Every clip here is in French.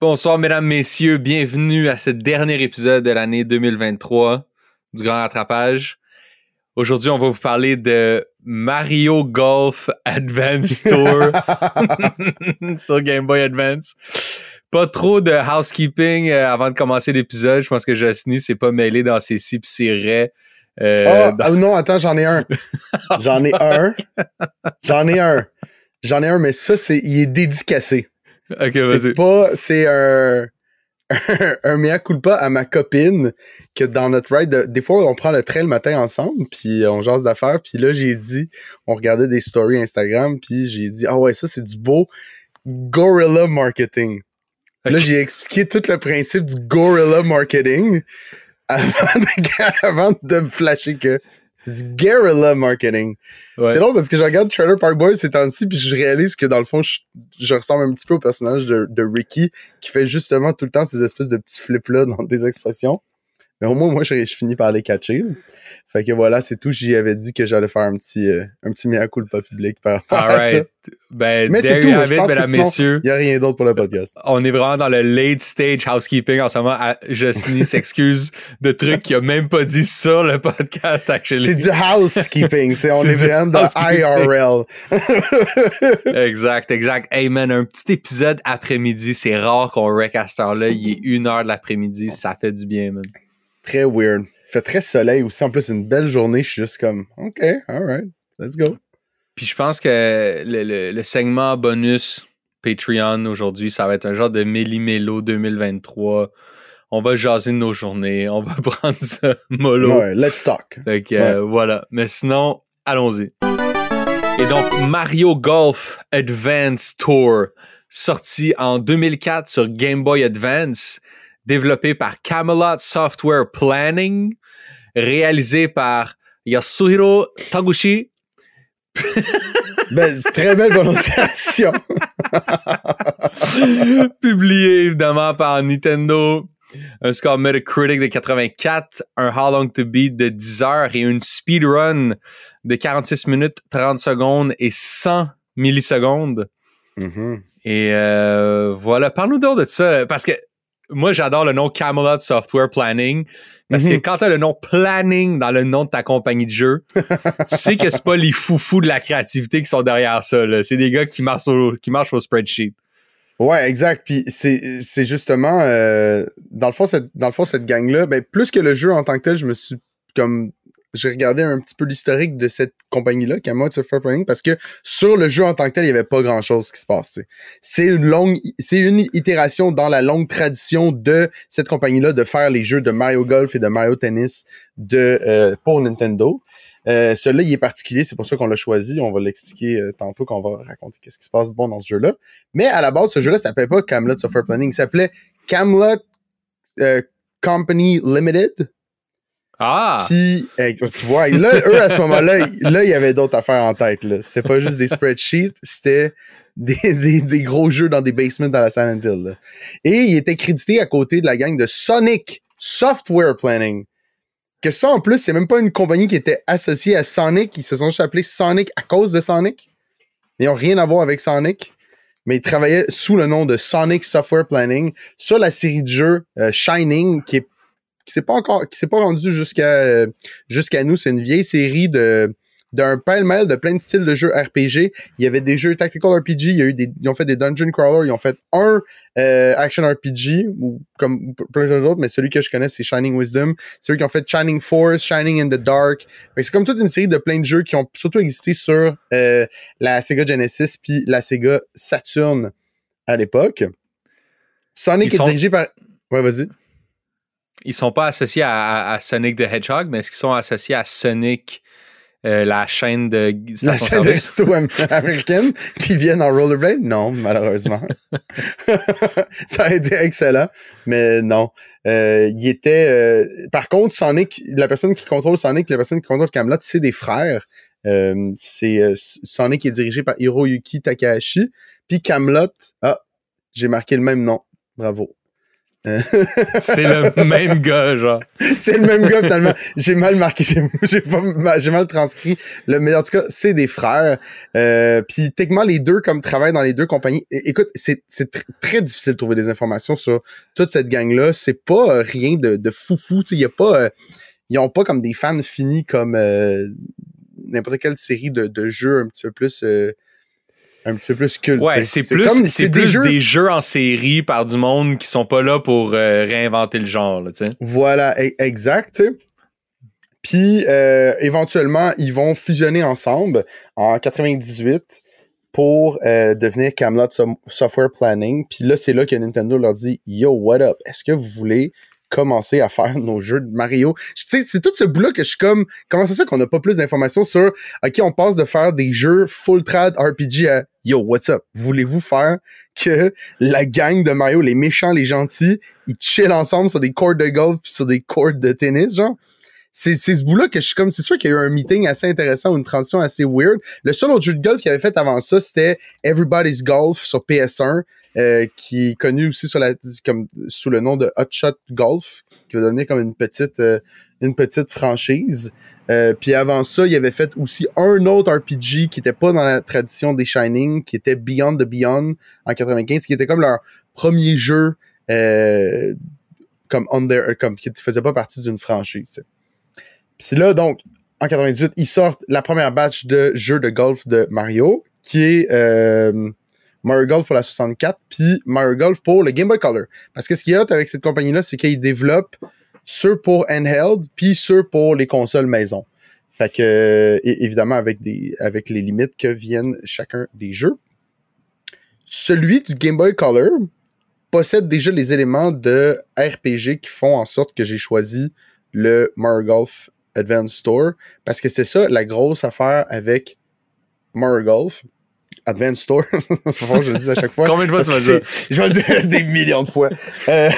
Bonsoir, mesdames, messieurs. Bienvenue à ce dernier épisode de l'année 2023 du Grand Rattrapage. Aujourd'hui, on va vous parler de Mario Golf Advance Tour sur Game Boy Advance. Pas trop de housekeeping euh, avant de commencer l'épisode. Je pense que Jocely s'est pas mêlé dans ses si pis ses raies. Euh, dans- ah, non, attends, j'en ai un. J'en ai un. J'en ai un. J'en ai un, mais ça, c'est, il est dédicacé. Ok, C'est vas-y. pas, c'est un, un, mea culpa à ma copine que dans notre ride, de- des fois, on prend le train le matin ensemble, puis on jase d'affaires, puis là, j'ai dit, on regardait des stories Instagram, puis j'ai dit, ah ouais, ça, c'est du beau gorilla marketing. Là, j'ai expliqué tout le principe du gorilla marketing avant de, avant de me flasher que c'est du guerrilla marketing. Ouais. C'est drôle parce que je regarde Trailer Park Boys ces temps-ci, puis je réalise que dans le fond, je, je ressemble un petit peu au personnage de, de Ricky qui fait justement tout le temps ces espèces de petits flips-là dans des expressions. Mais au moins, moi, je, je finis par les catcher. Fait que voilà, c'est tout. J'y avais dit que j'allais faire un petit, euh, un petit mea culpa public par rapport à ça. Ben, Mais c'est tout, je pense que mesdames, sinon- messieurs. Il n'y a rien d'autre pour le podcast. On est vraiment dans le late stage housekeeping en ce moment. À- Jocely s'excuse de trucs qu'il a même pas dit sur le podcast, actually. C'est du housekeeping. C'est, on est du vraiment dans. IRL. Exact, exact. Hey man, un petit épisode après-midi. C'est rare qu'on rec à cette heure-là. Il est une heure de l'après-midi. Ça fait du bien, man. Très weird. Il fait très soleil aussi. En plus, une belle journée. Je suis juste comme, OK, alright, let's go. Puis je pense que le, le- le segment bonus Patreon aujourd'hui, ça va être un genre de Méli-Mélo 2023. On va jaser de nos journées. On va prendre ça mollo. Ouais, let's talk. Fait que euh, voilà. Mais sinon, allons-y. Et donc, Mario Golf Advance Tour, sorti en 2004 sur Game Boy Advance, développé par Camelot Software Planning, réalisé par Yasuhiro Taguchi, Ben, très belle prononciation. publié évidemment par Nintendo. Un score Metacritic de 84, un How Long to Beat de 10 heures et une speedrun de 46 minutes, 30 secondes et 100 millisecondes. Mhm. Et euh, voilà, parle-nous donc de ça, parce que moi j'adore le nom Camelot Software Planning, parce que Mhm. quand t'as le nom Planning dans le nom de ta compagnie de jeu, tu sais que c'est pas les foufous de la créativité qui sont derrière ça, là. c'est des gars qui marchent au, qui marchent au spreadsheet. Ouais, exact. Puis c'est, c'est justement, euh, dans le fond, cette, dans le fond, cette gang-là, ben, plus que le jeu en tant que tel, je me suis comme, j'ai regardé un petit peu l'historique de cette compagnie-là, Camelot Software Planning, parce que sur le jeu en tant que tel, il n'y avait pas grand-chose qui se passait. C'est une longue, c'est une itération dans la longue tradition de cette compagnie-là de faire les jeux de Mario Golf et de Mario Tennis de, euh, pour Nintendo. Euh, celui-là, il est particulier, c'est pour ça qu'on l'a choisi. On va l'expliquer euh, tantôt quand on va raconter qu'est-ce qui se passe de bon dans ce jeu-là. Mais à la base, ce jeu-là s'appelait pas Camelot Software Planning, il s'appelait Camelot euh, Company Limited. Ah! Puis, tu vois, là, eux, à ce moment-là, là, il y avait d'autres affaires en tête. là. C'était pas juste des spreadsheets, c'était des, des- des gros jeux dans des basements dans la Silent Hill. là. Et il était crédité à côté de la gang de Sonic Software Planning. Que ça, en plus, c'est même pas une compagnie qui était associée à Sonic. Ils se sont juste appelés Sonic à cause de Sonic. Ils n'ont rien à voir avec Sonic. Mais ils travaillaient sous le nom de Sonic Software Planning sur la série de jeux euh, Shining, qui est qui s'est pas encore qui s'est pas rendu jusqu'à euh, jusqu'à nous c'est une vieille série de d'un pêle-mêle de plein de styles de jeux RPG. Il y avait des jeux tactical RPG, il y a eu des, ils ont fait des dungeon crawlers, ils ont fait un euh, action RPG ou comme plein d'autres, mais celui que je connais c'est Shining Wisdom. C'est eux qui ont fait Shining Force, Shining in the Dark. C'est comme toute une série de plein de jeux qui ont surtout existé sur euh, la Sega Genesis puis la Sega Saturn à l'époque. Sonic Ils est sont- dirigé par Ouais, vas-y. Ils sont pas associés à, à- à Sonic the Hedgehog, mais est-ce qu'ils sont associés à Sonic, euh, la chaîne de La chaîne de resto américaine qui viennent en rollerblade? Non, malheureusement. ça aurait été excellent, mais non. Euh, il était. euh, par contre, Sonic, la personne qui contrôle Sonic, la personne qui contrôle Camelot, c'est des frères. C'est Sonic est dirigé par Hiroyuki Takahashi, puis Camelot. Ah, j'ai marqué le même nom. Bravo. c'est le même gars, genre. c'est le même gars, finalement. J'ai mal marqué, j'ai mal transcrit. Le, mais en tout cas, c'est des frères. Euh, Puis techniquement, les deux, comme travaillent dans les deux compagnies. écoute, c'est très difficile de trouver des informations sur toute cette gang-là. C'est pas euh, rien de, de foufou. Il y a pas. Euh, ils ont pas comme des fans finis comme euh, n'importe quelle série de, de, jeux un petit peu plus un petit peu plus culte. Ouais, c'est plus, c'est des, jeux... des jeux en série par du monde qui sont pas là pour euh, réinventer le genre. Voilà, e, exact, Puis euh, éventuellement, ils vont fusionner ensemble en 98 pour euh, devenir Camelot Software Planning. Puis là, c'est là que Nintendo leur dit Yo, what up? Est-ce que vous voulez commencer à faire nos jeux de Mario. C'est tout ce bout-là que je suis comme, comment ça se fait qu'on n'a pas plus d'informations sur, OK, on passe de faire des jeux full trad RPG à, yo, what's up? Voulez-vous faire que la gang de Mario, les méchants, les gentils, ils chillent ensemble sur des courts de golf puis sur des courts de tennis, genre? C'est ce bout-là que je suis comme, c'est sûr qu'il y a eu un meeting assez intéressant une transition assez weird. Le seul autre jeu de golf qu'il avait fait avant ça, c'était Everybody's Golf sur PS1, euh, qui est connu aussi sur la, comme, sous le nom de Hot Shot Golf, qui va donner comme une petite, euh, une petite franchise. Euh, puis avant ça, il avait fait aussi un autre RPG qui était pas dans la tradition des Shining, qui était Beyond the Beyond en 95, qui était comme leur premier jeu comme under, comme qui faisait pas partie d'une franchise. Puis là, donc, en 98, ils sortent la première batch de jeux de golf de Mario, qui est euh, Mario Golf pour la 64, puis Mario Golf pour le Game Boy Color. Parce que ce qui est hot avec cette compagnie-là, c'est qu'ils développent ceux pour handheld, puis ceux pour les consoles maison. Fait que, évidemment, avec, des, avec les limites que viennent chacun des jeux. Celui du Game Boy Color possède déjà les éléments de RPG qui font en sorte que j'ai choisi le Mario Golf Advanced Store. Parce que c'est ça la grosse affaire avec Mario Golf. Advanced Store. je le dis à chaque fois. Combien de fois tu vas dire? Je vais le dire des millions de fois. Euh,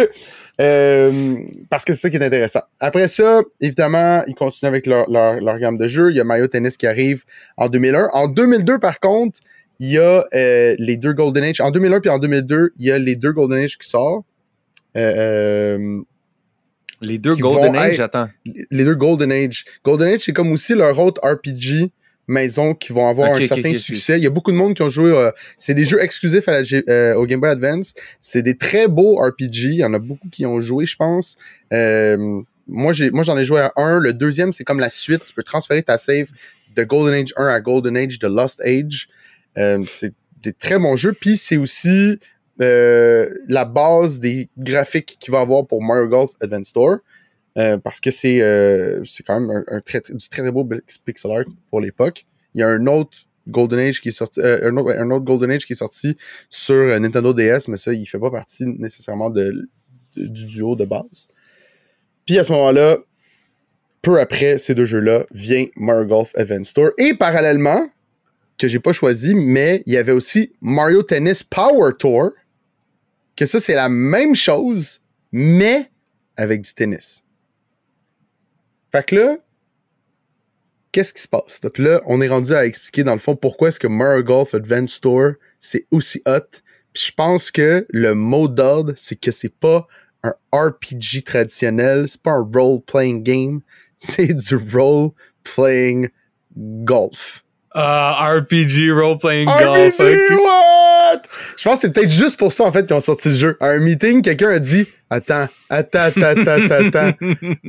euh, parce que c'est ça qui est intéressant. Après ça, évidemment, ils continuent avec leur, leur, gamme de jeux. Il y a Mario Tennis qui arrive en 2001. En 2002, par contre, il y a euh, les deux Golden Age. En 2001 puis en 2002, il y a les deux Golden Age qui sortent. Euh, les deux Golden Age, j'attends. Les deux Golden Age. Golden Age, c'est comme aussi leur autre RPG maison qui vont avoir un certain succès. Il y a beaucoup de monde qui ont joué. Euh, c'est des jeux exclusifs à la, euh, au Game Boy Advance. C'est des très beaux RPG. Il y en a beaucoup qui ont joué, je pense. Euh, moi, j'ai, moi, j'en ai joué à un. Le deuxième, c'est comme la suite. Tu peux transférer ta save de Golden Age 1 à Golden Age de Lost Age. c'est des très bons jeux. Puis c'est aussi euh, la base des graphiques qu'il va avoir pour Mario Golf Advance Store. Euh, parce que c'est euh, c'est quand même un, très, du très beau pixel art pour l'époque. Il y a un autre Golden Age qui est sorti, un, autre, Golden Age qui est sorti sur Nintendo DS, mais ça, il fait pas partie nécessairement de, du duo de base. Puis à ce moment-là, peu après ces deux jeux-là, vient Mario Golf Advance Tour. Et parallèlement, que j'ai pas choisi, mais il y avait aussi Mario Tennis Power Tour, que ça, c'est la même chose, mais avec du tennis. Fait que là, qu'est-ce qui se passe? Donc là, on est rendu à expliquer dans le fond pourquoi est-ce que Mario Golf Advance Tour, c'est aussi hot. Puis je pense que le mot d'ordre, c'est que c'est pas un RPG traditionnel, c'est pas un role-playing game, c'est du role-playing golf. Uh, RPG role-playing golf. What? Je pense que c'est peut-être juste pour ça, en fait, qu'ils ont sorti le jeu. À un meeting, quelqu'un a dit Attends, attends, attends, attends, attends.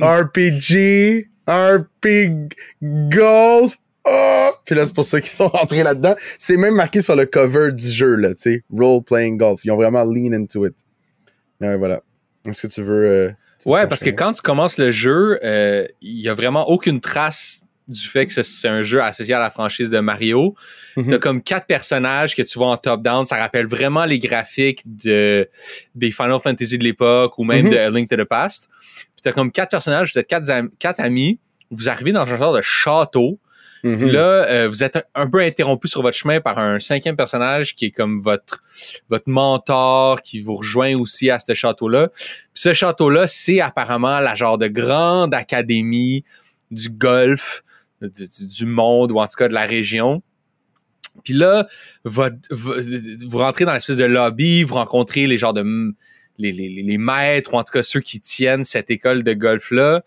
RPG, RPG golf. Oh! Puis là, c'est pour ça qu'ils sont rentrés là-dedans. C'est même marqué sur le cover du jeu, là, tu sais. Role-playing golf. Ils ont vraiment lean into it. Mais voilà. Est-ce que tu veux. Euh, ouais, parce que quand tu commences le jeu, euh, il y a vraiment aucune trace du fait que c'est un jeu associé à la franchise de Mario. Mhm. T'as comme quatre personnages que tu vois en top-down. Ça rappelle vraiment les graphiques de, des Final Fantasy de l'époque ou même mhm. de A Link to the Past. Puis t'as comme quatre personnages, vous êtes quatre, quatre amis. Vous arrivez dans un genre de château. Mhm. Puis là, euh, vous êtes un, peu interrompu sur votre chemin par un cinquième personnage qui est comme votre votre mentor qui vous rejoint aussi à ce château-là. Ce château-là, c'est apparemment la genre de grande académie du golf du, monde ou en tout cas de la région. Puis là, vous rentrez dans l'espèce de lobby, vous rencontrez les genres de les, les, les maîtres, ou en tout cas ceux qui tiennent cette école de golf-là.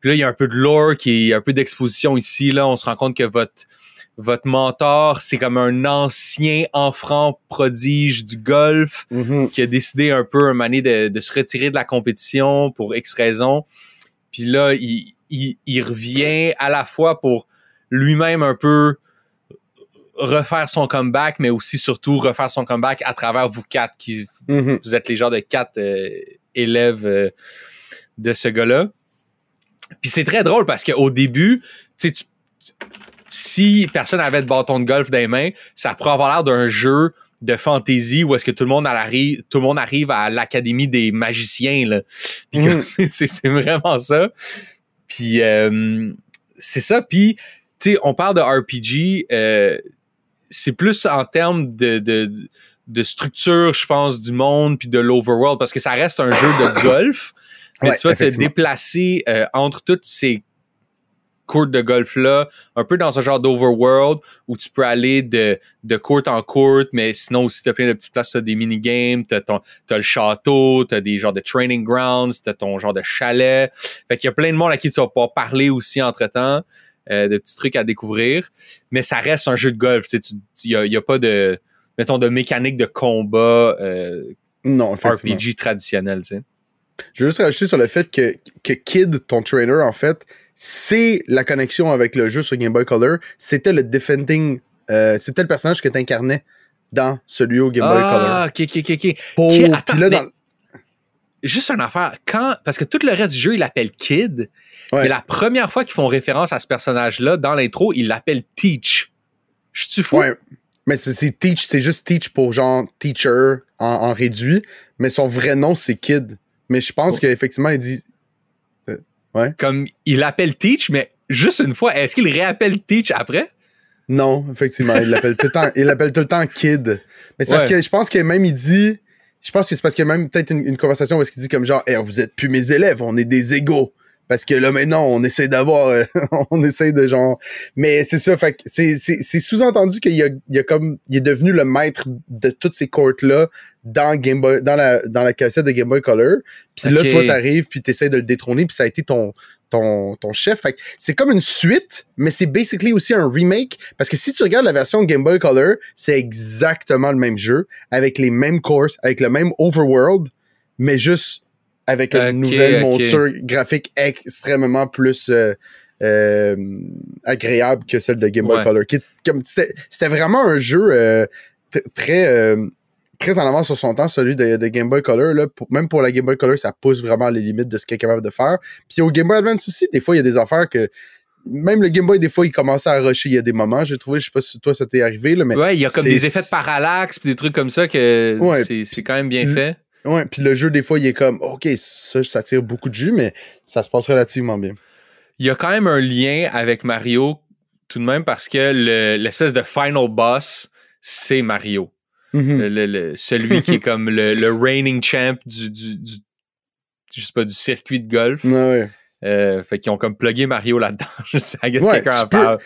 Puis là, il y a un peu de lore, qui est un peu d'exposition ici. Là, on se rend compte que votre votre mentor, c'est comme un ancien enfant prodige du golf Mhm. qui a décidé un peu un donné de, de se retirer de la compétition pour X raisons. Puis là, il, il, il revient à la fois pour lui-même un peu refaire son comeback, mais aussi surtout refaire son comeback à travers vous quatre qui Mhm. vous êtes les genres de quatre euh, élèves euh, de ce gars-là. Puis c'est très drôle parce qu'au début, tu si personne avait de bâton de golf dans les mains, ça pourrait avoir l'air d'un jeu de fantasy où est-ce que tout le monde arrive, tout le monde arrive à l'académie des magiciens là. Puis Mhm. c'est c'est vraiment ça. Puis euh, c'est ça. Puis tu sais, on parle de RPG. euh, c'est plus en termes de, de, de structure, je pense, du monde puis de l'overworld, parce que ça reste un jeu de golf, mais Ouais, tu vas te déplacer euh, entre toutes ces courts de golf-là, un peu dans ce genre d'overworld où tu peux aller de, de court en court, mais sinon aussi t'as plein de petites places, t'as des minigames, t'as, ton, t'as le château, t'as des genres de training grounds, t'as ton genre de chalet. Fait qu'il y a plein de monde à qui tu vas pouvoir parler aussi entre-temps, euh, de petits trucs à découvrir. Mais ça reste un jeu de golf. Il n'y a, y a pas de, mettons, de mécanique de combat euh, Non. RPG traditionnel. tu. Je veux juste rajouter sur le fait que, que Kid, ton trainer, en fait, c'est la connexion avec le jeu sur Game Boy Color. C'était le defending. euh, c'était le personnage que tu incarnais dans celui au Game Boy Color. Ah, ok, ok, ok. Pour- attends, là, dans- Juste une affaire. Quand, parce que tout le reste du jeu, il l'appelle Kid. Ouais. Mais la première fois qu'ils font référence à ce personnage-là, dans l'intro, il l'appelle Teach. Je suis fou? Ouais. Mais c'est c'est Teach, c'est juste Teach pour genre teacher en, en réduit. Mais son vrai nom, c'est Kid. Mais je pense Oh. qu'effectivement, il dit. Comme il l'appelle Teach, mais juste une fois, est-ce qu'il réappelle Teach après? Non, effectivement, il l'appelle tout le temps. Il l'appelle tout le temps Kid. Mais c'est parce que je pense que même il dit. Je pense que c'est parce qu'il y a même peut-être une, une conversation où est-ce qu'il dit comme genre, hey, vous êtes plus mes élèves, on est des égaux. Parce que là maintenant, on essaie d'avoir, euh, on essaie de genre. Mais c'est ça, fait que c'est, c'est, c'est sous-entendu qu'il y a, il y a comme, il est devenu le maître de toutes ces courts là dans Game Boy, dans la, dans la cassette de Game Boy Color. Puis là, toi, t'arrives, puis t'essaies de le détrôner, puis ça a été ton, ton, ton chef. Fait que c'est comme une suite, mais c'est basically aussi un remake. Parce que si tu regardes la version Game Boy Color, c'est exactement le même jeu, avec les mêmes courses, avec le même overworld, mais juste avec une nouvelle monture graphique extrêmement plus euh, euh, agréable que celle de Game Boy Ouais. Color. Qui est comme- C'était c'était vraiment un jeu euh, t- très... très en avance sur son temps, celui de, de Game Boy Color. Là, Pour- même pour la Game Boy Color, ça pousse vraiment les limites de ce qu'il est capable de faire. Puis au Game Boy Advance aussi, des fois, il y a des affaires que. Même le Game Boy, des fois, il commençait à rusher. Il y a des moments, j'ai trouvé, je sais pas si toi ça t'est arrivé, là, mais. Ouais, il y a comme c'est- des effets de parallaxe puis des trucs comme ça que Ouais, c'est, c'est quand même bien fait. Ouais, puis le jeu, des fois, il est comme, OK, ça, ça tire beaucoup de jus, mais ça se passe relativement bien. Il y a quand même un lien avec Mario tout de même parce que le- l'espèce de final boss, c'est Mario. Mhm. Le- le- le- celui qui est comme le, le reigning champ du, du, du- je sais pas, du circuit de golf. Ouais. Euh, fait qu'ils ont comme plugué Mario là-dedans. Je sais, guess Ouais, quelqu'un tu en peux- parle.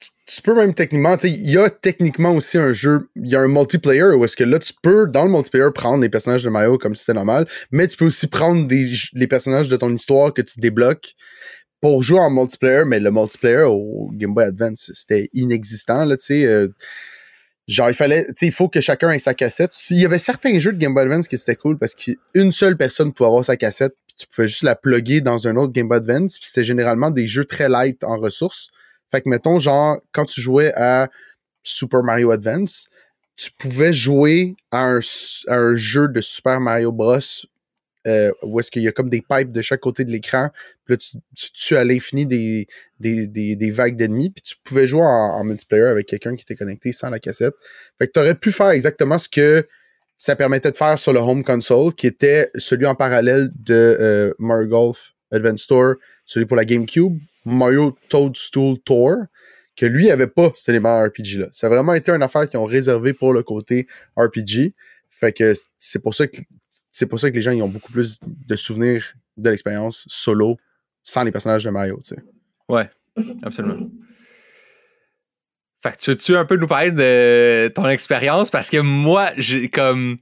Tu, tu peux même techniquement, tu sais, il y a techniquement aussi un jeu, il y a un multiplayer où est-ce que là, tu peux, dans le multiplayer, prendre les personnages de Mario comme si c'était normal, mais tu peux aussi prendre des, les personnages de ton histoire que tu débloques pour jouer en multiplayer, mais le multiplayer au Game Boy Advance, c'était inexistant, là, tu sais. euh, genre, il fallait, tu sais, il faut que chacun ait sa cassette. Il y avait certains jeux de Game Boy Advance qui c'était cool parce qu'une seule personne pouvait avoir sa cassette, tu pouvais juste la plugger dans un autre Game Boy Advance, puis c'était généralement des jeux très light en ressources. Fait que, mettons, genre, quand tu jouais à Super Mario Advance, tu pouvais jouer à un, à un jeu de Super Mario Bros. euh, où est-ce qu'il y a comme des pipes de chaque côté de l'écran. Puis là, tu, tu à l'infini des, des, des, des vagues d'ennemis. Puis tu pouvais jouer en, en multiplayer avec quelqu'un qui était connecté sans la cassette. Fait que tu aurais pu faire exactement ce que ça permettait de faire sur le home console, qui était celui en parallèle de euh, Mario Golf Advance Tour, celui pour la GameCube, Mario Toadstool Tour, que lui avait pas cet élément RPG là. Ça a vraiment été une affaire qu'ils ont réservé pour le côté RPG. Fait que c'est pour ça que c'est pour ça que les gens ils ont beaucoup plus de souvenirs de l'expérience solo sans les personnages de Mario, tu. Ouais, absolument. Fait que tu veux-tu un peu nous parler de ton expérience? Parce que moi, j'ai comme.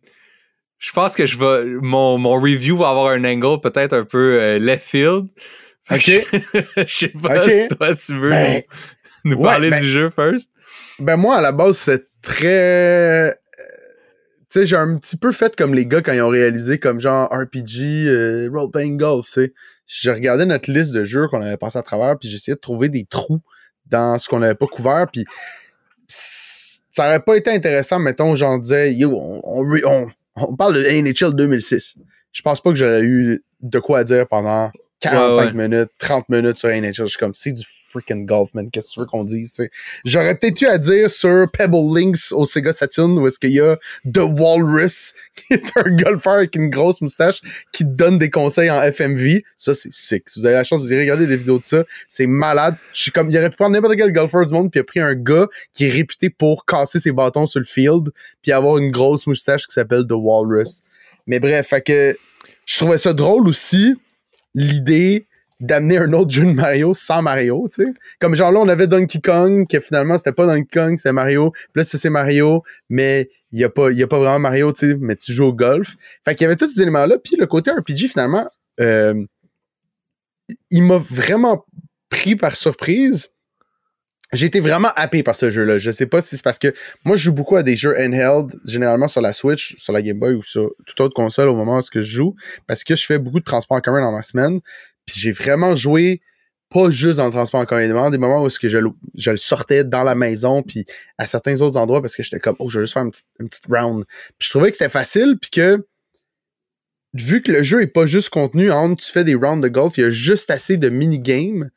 Je pense que je vais. Mon, mon review va avoir un angle peut-être un peu euh, left field. Ok. Je sais pas si toi tu veux Ben, nous, nous ouais, parler ben- du jeu first. Ben moi, à la base, c'était très... euh, Tu sais, j'ai un petit peu fait comme les gars quand ils ont réalisé comme genre RPG, euh, role-playing golf, tu sais. Je regardais notre liste de jeux qu'on avait passé à travers, puis j'essayais de trouver des trous dans ce qu'on n'avait pas couvert, puis ça aurait pas été intéressant, mettons, j'en disais, yo, on, on- on parle de NHL 2006. Je pense pas que j'aurais eu de quoi dire pendant 45 Ouais, minutes, 30 minutes sur NHL. Je suis comme, c'est du freaking golf, man. Qu'est-ce que tu veux qu'on dise? J'aurais peut-être eu à dire sur Pebble Links au Sega Saturn où est-ce qu'il y a The Walrus, qui est un golfeur avec une grosse moustache qui te donne des conseils en FMV. Ça, c'est sick. Si vous avez la chance, vous irez regarder des vidéos de ça. C'est malade. Je suis comme, il aurait pu prendre n'importe quel golfeur du monde puis il a pris un gars qui est réputé pour casser ses bâtons sur le field puis avoir une grosse moustache qui s'appelle The Walrus. Mais bref, fait que je trouvais ça drôle aussi, l'idée d'amener un autre jeu de Mario sans Mario, tu sais. Comme genre là, on avait Donkey Kong, que finalement, c'était pas Donkey Kong, c'était Mario. Puis là, c'est c'est Mario, mais il y a pas, a pas vraiment Mario, tu sais, mais tu joues au golf. Fait qu'il y avait tous ces éléments-là. Puis le côté RPG, finalement, euh, il m'a vraiment pris par surprise. J'ai été vraiment happé par ce jeu-là. Je sais pas si c'est parce que moi, je joue beaucoup à des jeux handheld, généralement sur la Switch, sur la Game Boy ou sur toute autre console au moment où je joue, parce que je fais beaucoup de transport en commun dans ma semaine. Puis j'ai vraiment joué pas juste dans le transport en commun, des moments où que je, le- sortais dans la maison, puis à certains autres endroits parce que j'étais comme, oh, je vais juste faire une petite round. Puis je trouvais que c'était facile, puis que vu que le jeu est pas juste contenu entre tu fais des rounds de golf, il y a juste assez de mini-games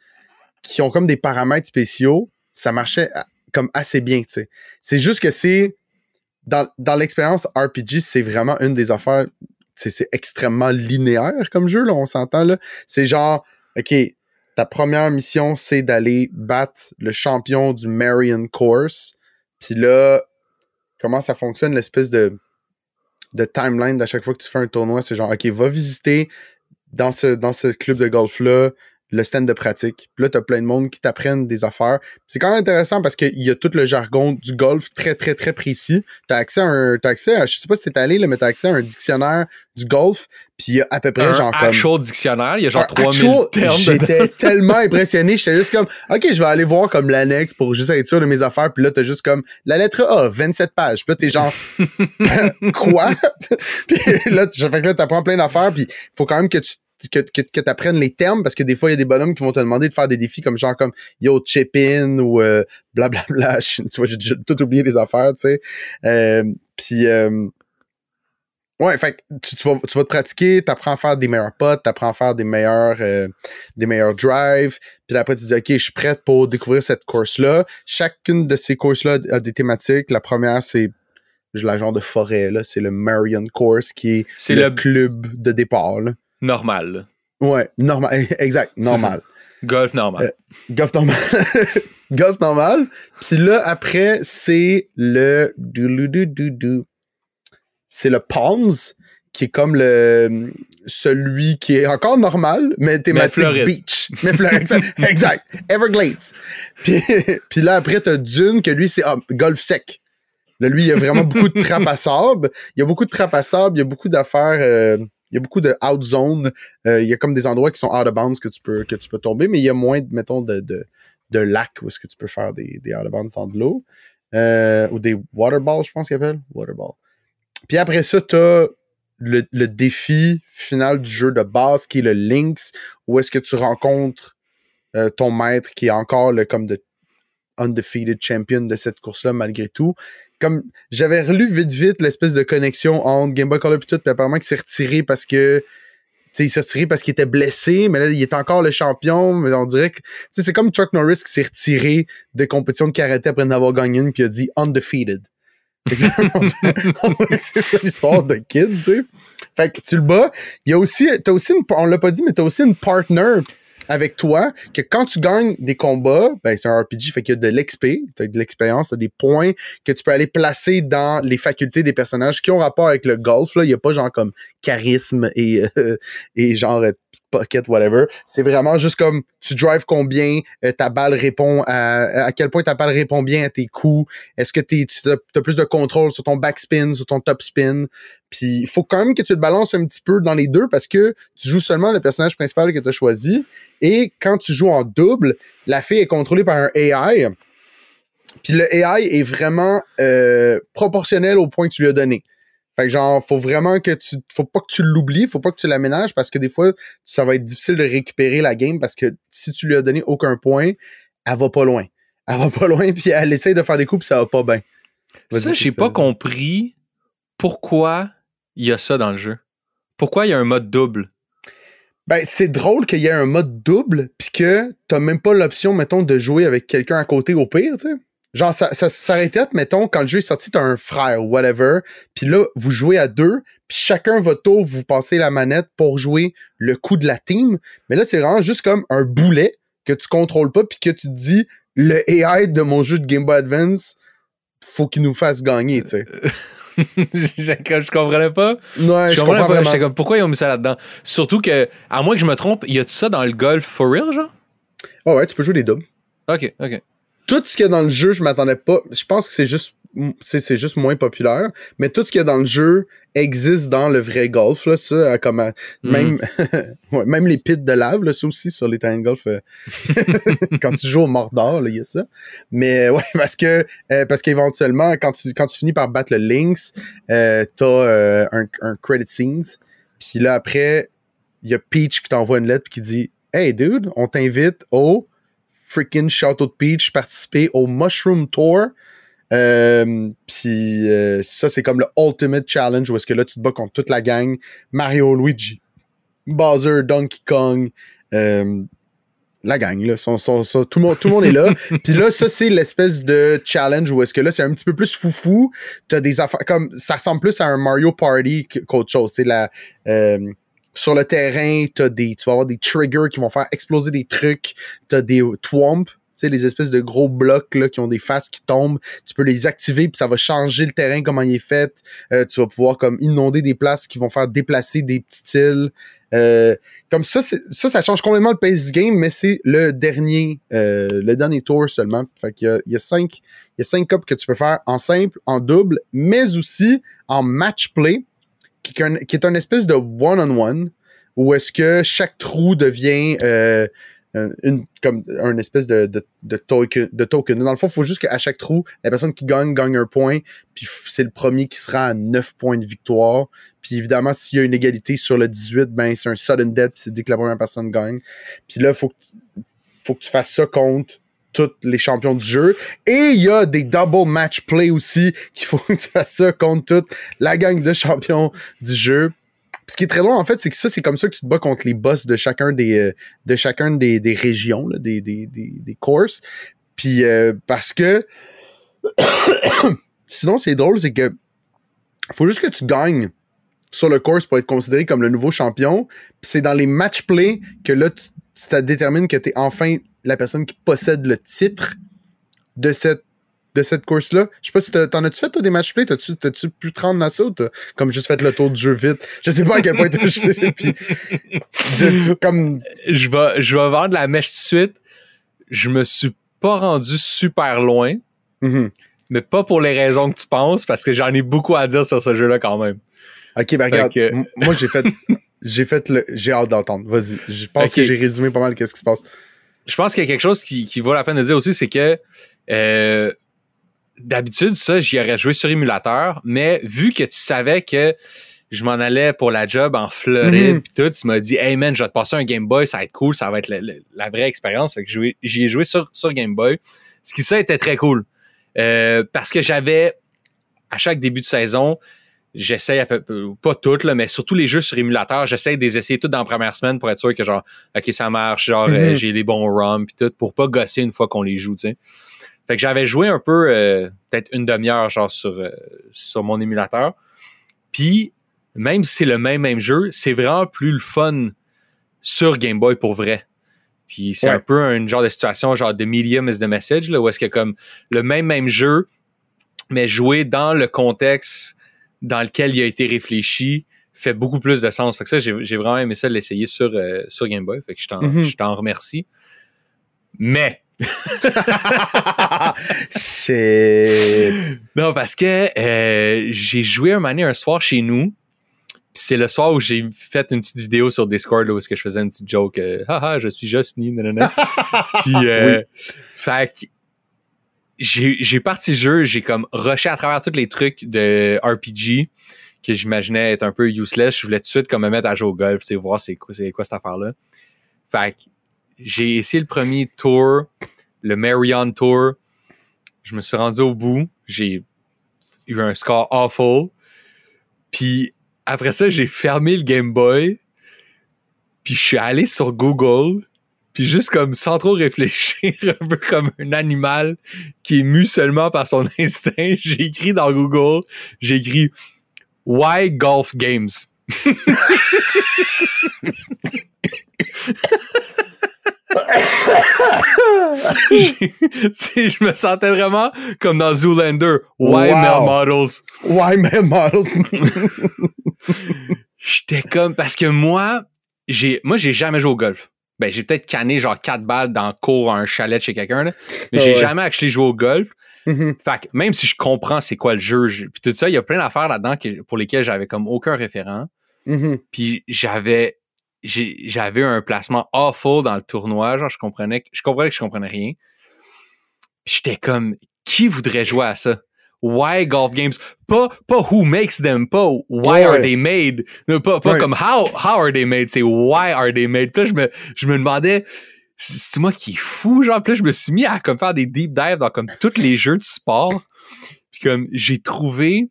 qui ont comme des paramètres spéciaux, ça marchait à- comme assez bien, tu. C'est juste que c'est dans, l'expérience RPG, c'est vraiment une des affaires, c'est c'est extrêmement linéaire comme jeu, là, on s'entend, là. C'est genre, OK, ta première mission, c'est d'aller battre le champion du Marion Course. Puis là, comment ça fonctionne, l'espèce de, de timeline d'à chaque fois que tu fais un tournoi, c'est genre, OK, va visiter dans ce, dans ce club de golf-là le stand de pratique. Puis là, t'as plein de monde qui t'apprennent des affaires. C'est quand même intéressant parce qu'il y a tout le jargon du golf très, très, très précis. T'as accès à un, t'as accès à, je sais pas si t'es allé, là, mais t'as accès à un dictionnaire du golf. Puis il y a à peu près, Un genre, comme actual dictionnaire, il y a genre un 3000 actual, termes. J'étais tellement impressionné. J'étais juste comme, OK, je vais aller voir comme l'annexe pour juste être sûr de mes affaires. Puis là, t'as juste comme la lettre A, 27 pages. Puis là, t'es genre, quoi? puis là, tu- fait que là, t'apprends plein d'affaires. Puis faut quand même que tu que, que, que t'apprennes les termes parce que des fois, il y a des bonhommes qui vont te demander de faire des défis comme genre comme yo, chip in ou euh, blablabla. tu vois, j'ai déjà tout oublié les affaires, tu sais. Euh, puis euh, Ouais, fait que tu, tu vas, tu vas te pratiquer, t'apprends à faire des meilleurs potes, t'apprends à faire des meilleurs, euh, des meilleurs drives, puis après tu dis ok, je suis prête pour découvrir cette course-là. Chacune de ces courses-là a des thématiques. La première c'est la genre de forêt là, c'est le Marion Course qui est, le, le club de départ. Là. Normal. Ouais, normal, exact, normal. Golf normal. Euh, Golf normal. Golf normal. Puis là, après, c'est le. C'est le Palms, qui est comme le. Celui qui est encore normal, mais thématique beach. Mais Floride, exact. Everglades. Puis, puis là, après, t'as Dune, que lui, c'est ah, golf sec. Là, lui, il y a vraiment beaucoup de trappes à sable. Il y a beaucoup de trappes à sable, il y a beaucoup d'affaires. euh, il y a beaucoup de out zone. Euh, il y a comme des endroits qui sont out of bounds que tu peux, que tu peux tomber, mais il y a moins, mettons, de, de, lacs où est-ce que tu peux faire des, des out of bounds dans de l'eau. Euh, ou des waterballs, je pense qu'ils appellent. Waterball. Puis après ça, t'as le, le défi final du jeu de base qui est le Lynx, où est-ce que tu rencontres euh, ton maître qui est encore le comme de undefeated champion de cette course-là malgré tout. Comme j'avais relu vite vite l'espèce de connexion entre Game Boy Color et tout, puis apparemment qu'il s'est retiré parce que il s'est retiré parce qu'il était blessé, mais là, il est encore le champion. Mais on dirait que. C'est comme Chuck Norris qui s'est retiré de compétition de karaté après en avoir gagné une, puis il a dit undefeated. C'est- ça l'histoire de Kid, tu sais. Fait que tu le bats. Il y a aussi. T'as aussi on l'a pas dit, mais t'as aussi une partner avec toi que quand tu gagnes des combats, ben c'est un RPG, fait qu'il y a de l'XP, t'as de l'expérience, t'as des points que tu peux aller placer dans les facultés des personnages qui ont rapport avec le golf. Là, il y a pas genre comme charisme et euh, et genre euh, pocket whatever. C'est vraiment juste comme tu drives combien, euh, ta balle répond à à quel point ta balle répond bien à tes coups. Est-ce que t'es- tu as, plus de contrôle sur ton backspin, sur ton topspin? Puis il faut quand même que tu le balances un petit peu dans les deux parce que tu joues seulement le personnage principal que tu as choisi. Et quand tu joues en double, la fille est contrôlée par un AI. Puis le AI est vraiment euh, proportionnel au point que tu lui as donné. Fait que genre, faut vraiment que tu. Faut pas que tu l'oublies, faut pas que tu l'aménages parce que des fois, ça va être difficile de récupérer la game parce que si tu lui as donné aucun point, elle va pas loin. Elle va pas loin, puis elle essaye de faire des coups, puis ça va pas bien. Ça, j'ai pas compris pourquoi il y a ça dans le jeu. Pourquoi il y a un mode double? Ben, c'est drôle qu'il y ait un mode double, puis que t'as même pas l'option, mettons, de jouer avec quelqu'un à côté au pire, tu sais. Genre, ça, ça s'arrêtait, mettons, quand le jeu est sorti, t'as un frère ou whatever, puis là, vous jouez à deux, puis chacun votre tour, vous passez la manette pour jouer le coup de la team. Mais là, c'est vraiment juste comme un boulet que tu contrôles pas, puis que tu te dis, le AI de mon jeu de Game Boy Advance, faut qu'il nous fasse gagner, tu sais. je, comprenais pas. Ouais, je, comprends pas. J'étais comme, pourquoi ils ont mis ça là-dedans? Surtout que, à moins que je me trompe, y a tout ça dans le golf for real, genre? Oh ouais, tu peux jouer les doubles. Ok, ok tout ce qu'il y a dans le jeu, je m'attendais pas. Je pense que c'est juste c'est juste moins populaire, mais tout ce qu'il y a dans le jeu existe dans le vrai golf, là, ça, comme, euh, mhm. même, même les pits de lave, là, ça aussi, sur les terrains de golf, euh, quand tu joues au Mordor, il y a ça. Mais, ouais, parce que, euh, parce qu'éventuellement, quand tu, quand tu finis par battre le Lynx, t'as un, un credit scenes, puis là, après, il y a Peach qui t'envoie une lettre qui dit, Hey, dude, on t'invite au freaking Château de Peach, participer au Mushroom Tour. Euh, puis euh, ça, c'est comme le Ultimate Challenge où est-ce que là, tu te bats contre toute la gang. Mario, Luigi, Bowser, Donkey Kong, euh, la gang, là. tout, le monde, tout le monde est là. Puis là, ça, c'est l'espèce de challenge où est-ce que là, c'est un petit peu plus foufou. T'as des affaires comme. Ça ressemble plus à un Mario Party qu'autre chose. C'est la sur le terrain, as des, tu vas avoir des triggers qui vont faire exploser des trucs. Tu as des twomp, tu sais, les espèces de gros blocs là, qui ont des faces qui tombent. Tu peux les activer, puis ça va changer le terrain, comment il est fait. Euh, tu vas pouvoir comme inonder des places qui vont faire déplacer des petites îles. Euh, comme ça, ça, ça change complètement le pace du game, mais c'est le dernier, euh, le dernier tour seulement. Fait il y a cinq, il y a cinq cups que tu peux faire en simple, en double, mais aussi en match play qui, est un espèce de one-on-one où est-ce que chaque trou devient une, comme un espèce de, de, de, token, de token. Dans le fond, il faut juste qu'à chaque trou, la personne qui gagne gagne un point, puis c'est le premier qui sera à 9 points de victoire. Puis évidemment, s'il y a une égalité sur le 18, ben c'est un sudden death, c'est dès que la première personne gagne. Puis là, il faut, faut que tu fasses ça contre tous les champions du jeu. Et il y a des double match play aussi qu'il faut que tu fasses ça contre toute la gang de champions du jeu. Ce qui est très drôle, en fait, c'est que ça, c'est comme ça que tu te bats contre les boss de chacun des, euh, de chacun des, des régions, des, des, des, des, courses. Puis euh, parce que sinon, c'est drôle, c'est que faut juste que tu gagnes sur le course pour être considéré comme le nouveau champion. Puis c'est dans les match play que là, tu, ça détermine que tu es enfin la personne qui possède le titre de cette de cette course-là. Je sais pas si t'en as-tu fait toi, des match play? T'as-tu, t'as-tu pu te rendre à ça ou t'as comme juste fait le tour du jeu vite? Je sais pas à quel point t'as puis je, comme... je vais, je vais vendre la mèche tout de suite. Je me suis pas rendu super loin. Mm-hmm. Mais pas pour les raisons que tu penses, parce que j'en ai beaucoup à dire sur ce jeu-là quand même. Ok, ben regarde, moi j'ai fait j'ai fait le j'ai hâte d'entendre. Vas-y, je pense que j'ai résumé pas mal qu'est-ce qui se passe je pense qu'il y a quelque chose qui, vaut la peine de dire aussi, c'est que euh, d'habitude, ça, j'y aurais joué sur émulateur, mais vu que tu savais que je m'en allais pour la job en Floride mhm. pis tout, tu m'as dit Hey man, je vais te passer un Game Boy, ça va être cool, ça va être la, vraie expérience. Fait que j'y ai joué sur, sur Game Boy. Ce qui ça était très cool. Euh, parce que j'avais à chaque début de saison, j'essaye pas toutes, là, mais surtout les jeux sur émulateur, j'essaye de les essayer toutes dans la première semaine pour être sûr que genre, OK, ça marche, genre, euh, mhm. j'ai les bons ROM pis tout, pour pas gosser une fois qu'on les joue, tu sais. Fait que j'avais joué un peu, euh, peut-être une demi-heure, genre, sur, euh, sur mon émulateur. Puis, même si c'est le même, même jeu, c'est vraiment plus le fun sur Game Boy pour vrai. Puis c'est un peu un genre de situation, genre de medium is the message, là, où est-ce que comme le même, même jeu, mais joué dans le contexte dans lequel il a été réfléchi fait beaucoup plus de sens. Fait que ça, j'ai, vraiment aimé ça l'essayer sur, euh, sur Game Boy. Fait que je t'en, mm-hmm. je t'en remercie. Mais. C'est... Non, parce que euh, j'ai joué un moment un soir chez nous. C'est le soir où j'ai fait une petite vidéo sur Discord là, où que je faisais une petite joke. euh, Haha, je suis nanana. Puis, euh, fait j'ai, parti le jeu, j'ai comme rushé à travers tous les trucs de RPG que j'imaginais être un peu useless. Je voulais tout de suite comme me mettre à jouer au golf, c'est voir c'est quoi, cette affaire-là. Fait que j'ai essayé le premier tour, le Marion Tour. Je me suis rendu au bout. J'ai eu un score awful. Puis après ça, j'ai fermé le Game Boy. Puis je suis allé sur Google. Puis juste comme sans trop réfléchir, un peu comme un animal qui est mu seulement par son instinct, j'ai écrit dans Google, j'ai écrit Why Golf Games? Sais, je me sentais vraiment comme dans Zoolander. Why Wow. Male Models? Why man model? J'étais comme parce que moi, j'ai moi j'ai jamais joué au golf. Ben j'ai peut-être canné genre quatre balles dans le cours à un chalet chez quelqu'un, mais Ah j'ai ouais. jamais actually joué au golf. Mhm. Fait que même si je comprends c'est quoi le jeu, puis tout ça, il y a plein d'affaires là-dedans que- pour lesquelles j'avais comme aucun référent. Mhm. Puis j'avais j'avais un placement awful dans le tournoi, genre je comprenais que- je comprenais que je comprenais rien. Puis j'étais comme qui voudrait jouer à ça? Why golf games? Pas pas who makes them, pas why Ouais, are they made, pas pas Ouais. comme how how are they made, c'est why are they made? Puis là je me je me demandais c'est moi qui est fou genre? Puis là je me suis mis à comme faire des deep dives dans comme tous les jeux de sport. Puis comme j'ai trouvé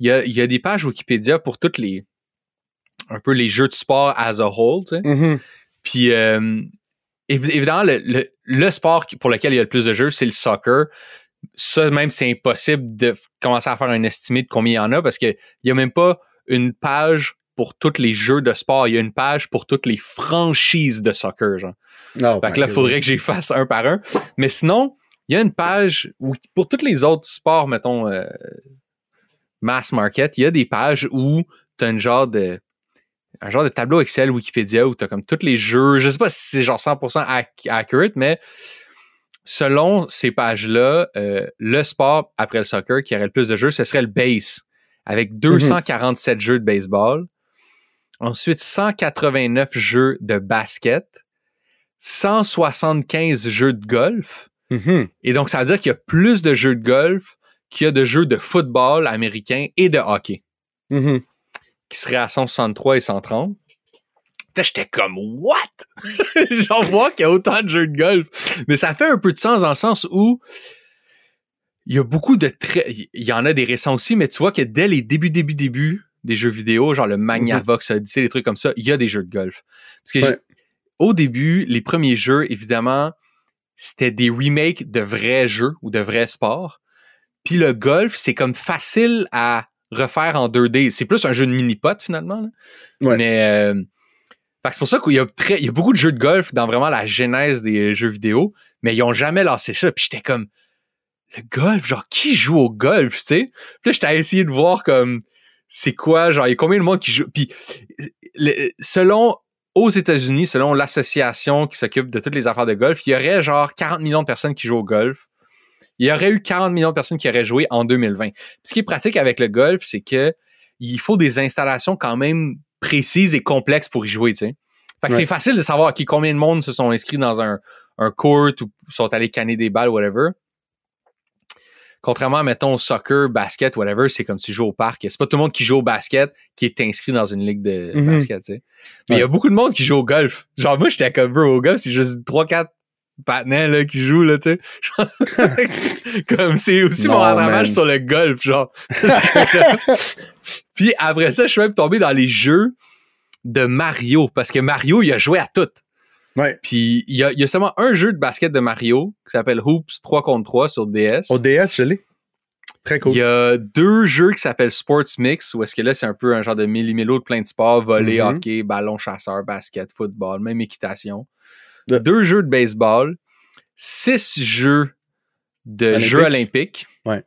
il y a, il y a des pages Wikipédia pour toutes les un peu les jeux de sport as a whole, tu sais. Mhm. Puis euh, évi- évidemment, le, le, le sport pour lequel il y a le plus de jeux, c'est le soccer. Ça, même, c'est impossible de commencer à faire un estimé de combien il y en a parce qu'il n'y a même pas une page pour tous les jeux de sport. Il y a une page pour toutes les franchises de soccer, genre. Oh Fait que là, il faudrait que j'y fasse un par un. Mais sinon, il y a une page où, pour tous les autres sports, mettons, euh, mass market, il y a des pages où tu as une genre de un genre de tableau Excel Wikipédia où tu as comme tous les jeux. Je sais pas si c'est genre 100% ac- accurate, mais selon ces pages-là, euh, le sport après le soccer qui aurait le plus de jeux, ce serait le base, avec 247 jeux de baseball. Ensuite, 189 jeux de basket, 175 jeux de golf. Mhm. Et donc, ça veut dire qu'il y a plus de jeux de golf qu'il y a de jeux de football américain et de hockey, Mhm. Qui seraient à 163 et 130. Puis là, j'étais comme, what? J'en vois qu'il y a autant de jeux de golf. Mais ça fait un peu de sens dans le sens où il y a beaucoup de très. Il y en a des récents aussi, mais tu vois que dès les débuts, débuts, débuts des jeux vidéo, genre le Magnavox Odyssey, les trucs comme ça, il y a des jeux de golf. Parce que Ouais. au début, les premiers jeux, évidemment, c'était des remakes de vrais jeux ou de vrais sports. Puis le golf, c'est comme facile à refaire en 2D. C'est plus un jeu de mini-pot finalement. là. Ouais. Mais euh, c'est pour ça qu'il y a très, il y a beaucoup de jeux de golf dans vraiment la genèse des jeux vidéo, mais ils ont jamais lancé ça. Puis j'étais comme le golf, genre qui joue au golf, tu sais? Puis là, j'étais à essayer de voir comme c'est quoi, genre il y a combien de monde qui joue? Puis le- selon aux États-Unis, selon l'association qui s'occupe de toutes les affaires de golf, il y aurait genre 40 millions de personnes qui jouent au golf. Il y aurait eu 40 millions de personnes qui auraient joué en 2020. Puis ce qui est pratique avec le golf, c'est que il faut des installations quand même précises et complexes pour y jouer, tu sais. Fait que Ouais. c'est facile de savoir qui combien de monde se sont inscrits dans un, un court ou sont allés canner des balles, whatever. Contrairement, mettons, au soccer, basket, whatever, c'est comme si tu joues au parc. C'est pas tout le monde qui joue au basket qui est inscrit dans une ligue de Mhm. basket, tu sais. Mais il y a beaucoup de monde qui joue au golf. Genre, moi, j'étais comme, bro, au golf, c'est juste 3-4 patinets, là, qui jouent, là, tu sais. Comme, c'est aussi mon rattrapage sur le golf, genre. Puis après ça, je suis même tombé dans les jeux de Mario, parce que Mario, il a joué à tout. Ouais. Puis il y a, il y a seulement un jeu de basket de Mario qui s'appelle Hoops 3 contre 3 sur DS. Au DS, je l'ai. Très cool. Il y a deux jeux qui s'appellent Sports Mix, où est-ce que là, c'est un peu un genre de millimélo de plein de sports, volley, Mhm. hockey, ballon chasseur, basket, football, même équitation. Ouais. Deux jeux de baseball, six jeux de Olympique. jeux olympiques, Ouais.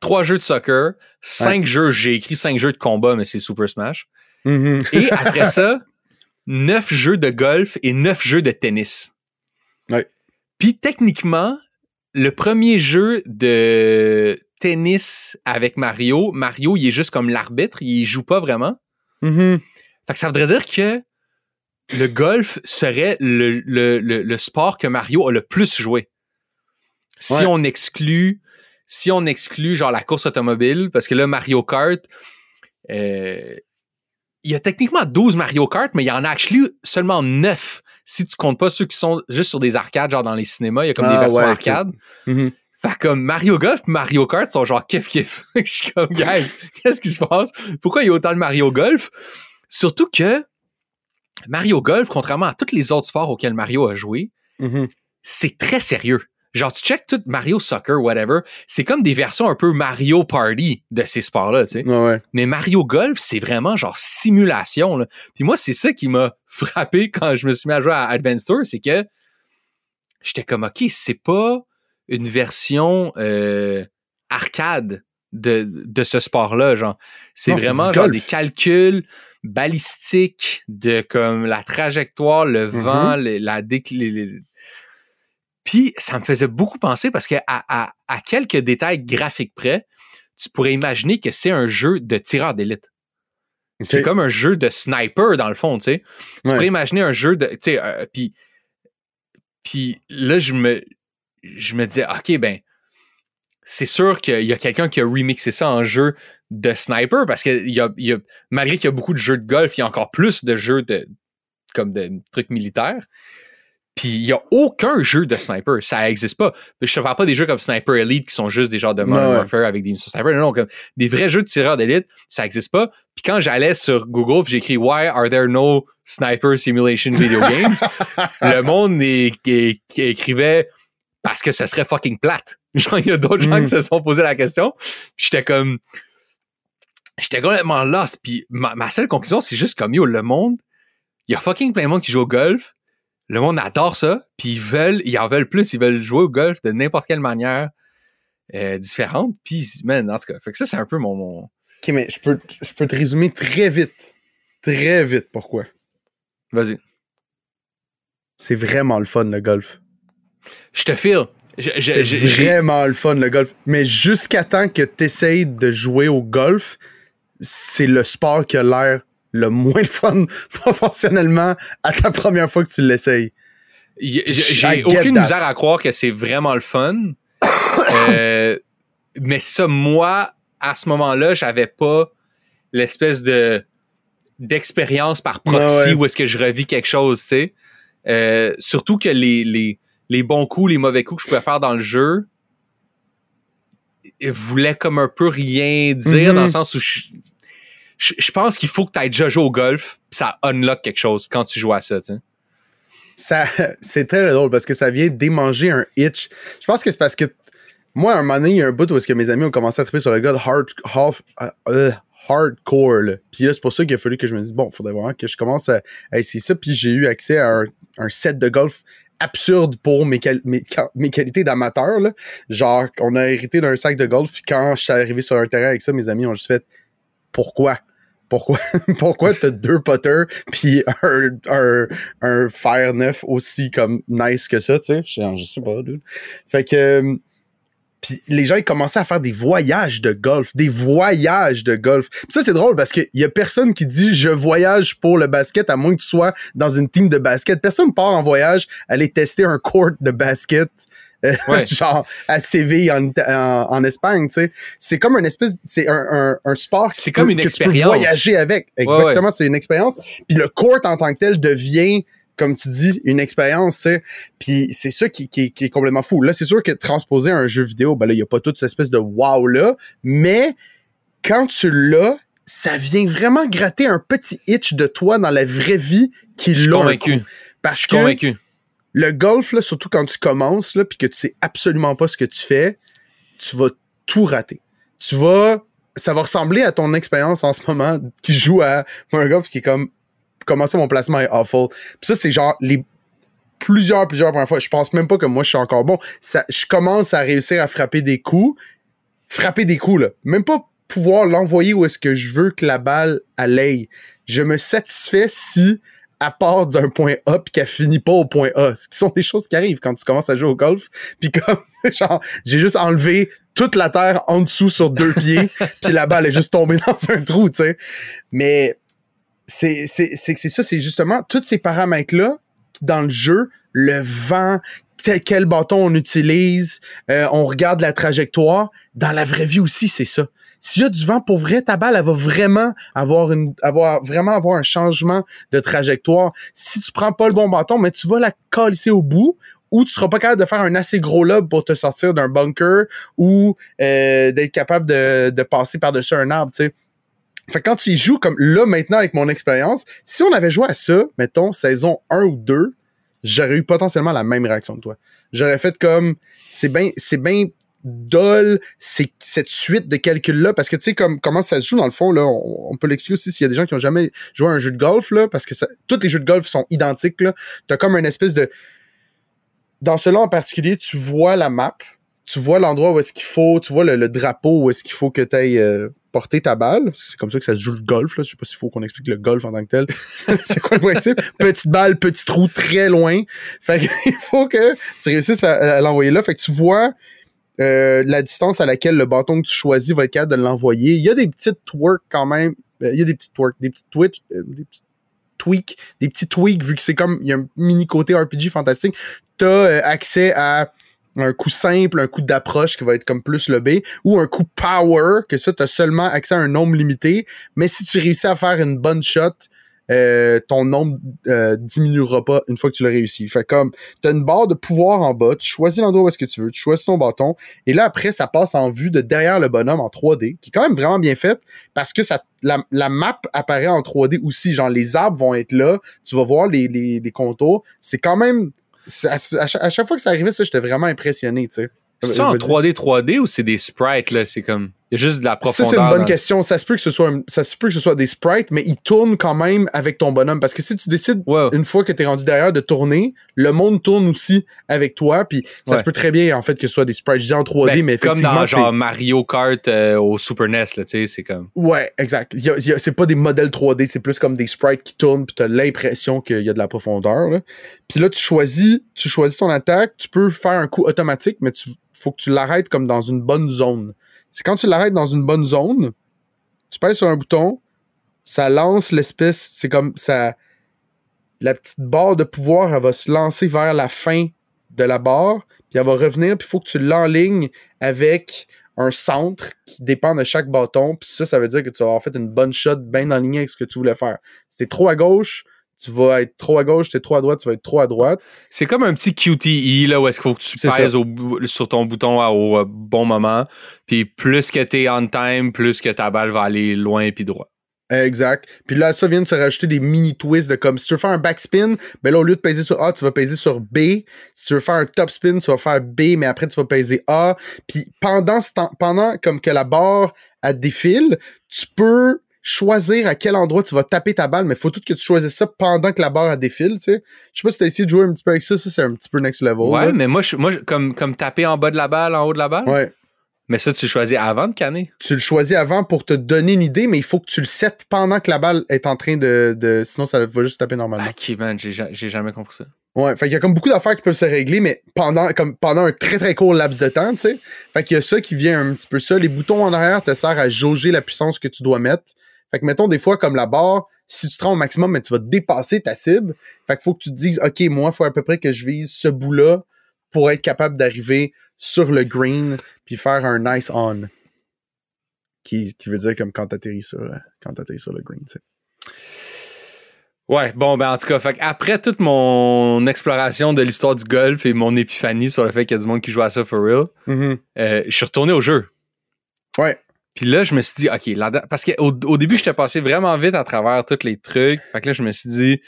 trois jeux de soccer, cinq jeux, j'ai écrit cinq jeux de combat, mais c'est Super Smash. Mhm. Et après ça, neuf jeux de golf et neuf jeux de tennis. Puis techniquement, le premier jeu de tennis avec Mario, Mario, il est juste comme l'arbitre, il joue pas vraiment. Mhm. Fait que ça voudrait dire que le golf serait le, le, le, le sport que Mario a le plus joué. Si Ouais. on exclut, si on exclut genre la course automobile, parce que là, Mario Kart, euh, il y a techniquement 12 Mario Kart, mais il y en a actually seulement 9 si tu comptes pas ceux qui sont juste sur des arcades, genre dans les cinémas, il y a comme des Ah, versions ouais, arcades. Mhm. Fait comme Mario Golf Mario Kart sont genre kiff kiff. Je suis comme, guys, qu'est-ce qui se passe? Pourquoi il y a autant de Mario Golf? Surtout que Mario Golf, contrairement à tous les autres sports auxquels Mario a joué, Mhm. c'est très sérieux. Genre, tu check tout Mario Soccer, whatever, c'est comme des versions un peu Mario Party de ces sports-là, tu sais. Ouais, ouais. Mais Mario Golf, c'est vraiment genre simulation. Là. Puis moi, c'est ça qui m'a frappé quand je me suis mis à jouer à Advance Tour, c'est que j'étais comme, OK, c'est pas une version euh, arcade de, de ce sport-là. Genre, c'est vraiment genre golf. des calculs balistiques de comme la trajectoire, le Mhm. vent, la décl... les- les- Puis ça me faisait beaucoup penser parce que à, à- à quelques détails graphiques près, tu pourrais imaginer que c'est un jeu de tireur d'élite. C'est comme un jeu de sniper, dans le fond, tu sais. Tu Ouais. pourrais imaginer un jeu de. Tu sais, euh, puis. Puis là, je me. Je me disais, OK, ben. C'est sûr qu'il y a quelqu'un qui a remixé ça en jeu de sniper parce que y a, il y a- malgré qu'il y a beaucoup de jeux de golf, il y a encore plus de jeux de. comme de trucs militaires. Puis il y a aucun jeu de sniper. Ça n'existe pas. Je te parle pas des jeux comme Sniper Elite qui sont juste des genres de Modern Ouais. Warfare avec des missions sniper. Non, non, comme des vrais jeux de tireurs d'élite, ça n'existe pas. Puis quand j'allais sur Google puis j'écris Why are there no sniper simulation video games? le monde est- est- qui écrivait parce que ce serait fucking plate. Genre, il y a d'autres gens qui se sont posé la question. Puis j'étais comme. J'étais complètement lost. Puis ma, ma seule conclusion, c'est juste comme yo, le monde, il y a fucking plein de monde qui joue au golf. Le monde adore ça. Puis ils veulent, ils en veulent plus. Ils veulent jouer au golf de n'importe quelle manière euh, différente. Puis, man, en tout cas, fait que ça, c'est un peu mon. mon- Ok, mais je peux, je peux te résumer très vite. Très vite pourquoi? Vas-y. C'est vraiment le fun, le golf. Je te file. C'est vraiment le fun, le golf. Mais jusqu'à temps que tu essayes de jouer au golf, c'est le sport qui a l'air le moins fun proportionnellement à ta première fois que tu l'essayes. J'ai aucune that. misère à croire que c'est vraiment le fun. Euh, mais ça, moi, à ce moment-là, j'avais pas l'espèce de d'expérience par proxy ouais. où est-ce que je revis quelque chose, tu sais. Euh, surtout que les, les, les bons coups, les mauvais coups que je pouvais faire dans le jeu voulaient comme un peu rien dire Mhm. dans le sens où je, je, pense qu'il faut que tu ailles déjà joué au golf, ça unlock quelque chose quand tu joues à ça, tu. Ça, c'est très drôle parce que ça vient démanger un itch. Je pense que c'est parce que moi, à un moment donné, il y a un bout où que mes amis ont commencé à triper sur le golf euh, euh, hardcore. Puis là, c'est pour ça qu'il a fallu que je me dise, bon, il faudrait vraiment que je commence à, essayer ça. Puis j'ai eu accès à un, set de golf absurde pour mes, mes, qualités d'amateur. Genre, on a hérité d'un sac de golf. Puis quand je suis arrivé sur un terrain avec ça, mes amis ont juste fait, pourquoi? Pourquoi, pourquoi t'as deux putters puis un, un, un neuf aussi comme nice que ça, tu sais? Je, sais pas, dude. Fait que. euh, les gens, ils commençaient à faire des voyages de golf. Des voyages de golf. Ça, c'est drôle parce qu'il y a personne qui dit je voyage pour le basket à moins que tu sois dans une team de basket. Personne part en voyage aller tester un court de basket. Ouais. genre à Séville en, en, en Espagne, tu sais. C'est comme un espèce, c'est un, un, un sport C'est comme une que tu peux expérience. voyager avec. Exactement, c'est une expérience. Puis le court en tant que tel devient, comme tu dis, une expérience, tu sais. Puis c'est ça qui, qui, qui est complètement fou. Là, c'est sûr que transposer un jeu vidéo, ben là, il n'y a pas toute cette espèce de wow-là, mais quand tu l'as, ça vient vraiment gratter un petit itch de toi dans la vraie vie qui l'a convaincu. Parce que convaincu. Le golf, surtout quand tu commences, puis que tu sais absolument pas ce que tu fais, tu vas tout rater. Tu vas. Ça va ressembler à ton expérience en ce moment qui joue à un golf qui est comme. Comment ça, mon placement est awful. Puis ça, c'est genre les plusieurs, plusieurs premières fois. Je pense même pas que moi, je suis encore bon. Ça, je commence à réussir à frapper des coups. Frapper des coups, là. Même pas pouvoir l'envoyer où est-ce que je veux que la balle aille. Je me satisfais si elle part d'un point A puis qu'elle finit pas au point A. Ce qui sont des choses qui arrivent quand tu commences à jouer au golf. Puis comme, genre, j'ai juste enlevé toute la terre en dessous sur deux pieds puis la balle est juste tombée dans un trou, tu sais. Mais c'est ça, c'est justement tous ces paramètres là dans le jeu, le vent, quel bâton on utilise, euh, on regarde la trajectoire. Dans la vraie vie aussi, c'est ça. S'il y a du vent pour vrai, ta balle, va vraiment avoir une, avoir, vraiment avoir un changement de trajectoire. Si tu prends pas le bon bâton, mais tu vas la coller au bout, ou tu seras pas capable de faire un assez gros lob pour te sortir d'un bunker, ou euh, d'être capable de, de passer par-dessus un arbre, tu sais. Fait quand tu y joues comme là maintenant avec mon expérience, si on avait joué à ça, mettons, saison 1 ou 2, j'aurais eu potentiellement la même réaction que toi. J'aurais fait comme c'est bien c'est bien dol c'est cette suite de calculs là parce que tu sais comme comment ça se joue dans le fond là on, peut l'expliquer aussi s'il y a des gens qui ont jamais joué à un jeu de golf là parce que ça, tous les jeux de golf sont identiques là t'as comme une espèce de dans cela en particulier tu vois la map tu vois l'endroit où est-ce qu'il faut, tu vois le, drapeau où est-ce qu'il faut que tu ailles euh, porter ta balle. C'est comme ça que ça se joue le golf. Là. Je sais pas s'il faut qu'on explique le golf en tant que tel. c'est quoi le principe? Petite balle, petit trou très loin. Fait qu'il faut que tu réussisses à, l'envoyer là. Fait que tu vois euh, la distance à laquelle le bâton que tu choisis va être capable de l'envoyer. Il y a des petites twerks quand même. Euh, il y a des petites twerks, des petites twitch, des petites tweaks, des petits tweaks, vu que c'est comme, il y a un mini côté RPG fantastique. Tu as accès à un coup simple, un coup d'approche qui va être comme plus le B, ou un coup power, que ça, tu as seulement accès à un nombre limité, mais si tu réussis à faire une bonne shot, euh, ton nombre euh, diminuera pas une fois que tu l'as réussi. Fait comme, tu as une barre de pouvoir en bas, tu choisis l'endroit où est-ce que tu veux, tu choisis ton bâton, et là, après, ça passe en vue de derrière le bonhomme en 3D, qui est quand même vraiment bien fait, parce que ça, la, la map apparaît en 3D aussi, genre les arbres vont être là, tu vas voir les, les, les contours, c'est quand même à, chaque fois que ça arrivait, ça, j'étais vraiment impressionné, tu sais. C'est ça en 3D 3D ou c'est des sprites là, c'est comme il y a juste de la profondeur. Ça c'est une bonne question, ça se peut que ce soit ça se peut que ce soit des sprites mais ils tournent quand même avec ton bonhomme parce que si tu décides une fois que tu es rendu derrière de tourner, le monde tourne aussi avec toi puis ça se peut très bien en fait que ce soit des sprites je dis en 3D ben, mais effectivement comme dans genre Mario Kart euh, au Super NES là, tu sais, c'est comme Ouais, exact. c'est pas des modèles 3D, c'est plus comme des sprites qui tournent puis tu as l'impression qu'il y a de la profondeur là. Puis là tu choisis, tu choisis ton attaque, tu peux faire un coup automatique mais tu faut que tu l'arrêtes comme dans une bonne zone. C'est quand tu l'arrêtes dans une bonne zone, tu pèses sur un bouton, ça lance l'espèce, c'est comme ça. La petite barre de pouvoir, elle va se lancer vers la fin de la barre, puis elle va revenir, puis il faut que tu l'enlignes avec un centre qui dépend de chaque bâton, puis ça, ça veut dire que tu vas avoir fait une bonne shot bien en ligne avec ce que tu voulais faire. Si trop à gauche, tu vas être trop à gauche, tu es trop à droite, tu vas être trop à droite. C'est comme un petit QTE là où est-ce qu'il faut que tu pèses sur ton bouton au euh, bon moment. Puis plus que tu es on time, plus que ta balle va aller loin puis droit. Exact. Puis là, ça vient de se rajouter des mini twists de comme si tu veux faire un backspin, ben là, au lieu de peser sur A, tu vas peser sur B. Si tu veux faire un top spin, tu vas faire B, mais après, tu vas peser A. Puis pendant, pendant comme que la barre elle défile, tu peux choisir à quel endroit tu vas taper ta balle, mais faut tout que tu choisisses ça pendant que la barre défile, tu sais. Je sais pas si t'as essayé de jouer un petit peu avec ça, ça c'est un petit peu next level. Ouais, mais moi, je, moi comme, comme taper en bas de la balle, en haut de la balle. Ouais. Mais ça, tu le choisis avant de canner. Tu le choisis avant pour te donner une idée, mais il faut que tu le settes pendant que la balle est en train de. de sinon, ça va juste taper normalement. Ok, man, j'ai jamais compris ça. Ouais, fait qu'il y a comme beaucoup d'affaires qui peuvent se régler, mais pendant, comme pendant un très très court laps de temps, tu sais. Fait qu'il y a ça qui vient un petit peu ça. Les boutons en arrière te servent à jauger la puissance que tu dois mettre. Fait que mettons des fois comme la barre, si tu te rends au maximum, mais tu vas dépasser ta cible. Fait qu'il faut que tu te dises, OK, moi, il faut à peu près que je vise ce bout-là pour être capable d'arriver sur le green puis faire un nice on. Qui, qui veut dire comme quand t'atterris sur, quand sur le green, tu sais. Ouais, bon, ben en tout cas, fait après toute mon exploration de l'histoire du golf et mon épiphanie sur le fait qu'il y a du monde qui joue à ça for real, mm-hmm. euh, je suis retourné au jeu. Ouais. Puis là, je me suis dit, OK, là, parce qu'au au début, j'étais passé vraiment vite à travers tous les trucs. Fait que là, je me suis dit,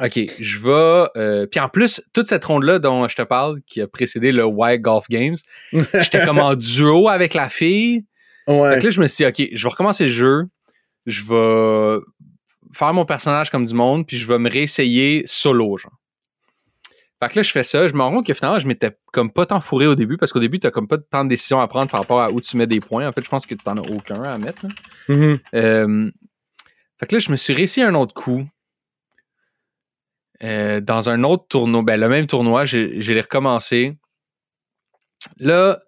OK, je vais. Euh, puis en plus, toute cette ronde-là dont je te parle, qui a précédé le White Golf Games, j'étais comme en duo avec la fille. Ouais. Fait que là, je me suis dit, OK, je vais recommencer le jeu. Je vais faire mon personnage comme du monde, puis je vais me réessayer solo, genre. Fait que là, je fais ça. Je me rends compte que finalement, je m'étais comme pas tant fourré au début parce qu'au début, t'as comme pas tant de décisions à prendre par rapport à où tu mets des points. En fait, je pense que t'en as aucun à mettre. Mm-hmm. Euh, fait que là, je me suis réussi un autre coup. Euh, dans un autre tournoi, ben le même tournoi, j'ai recommencé. Là,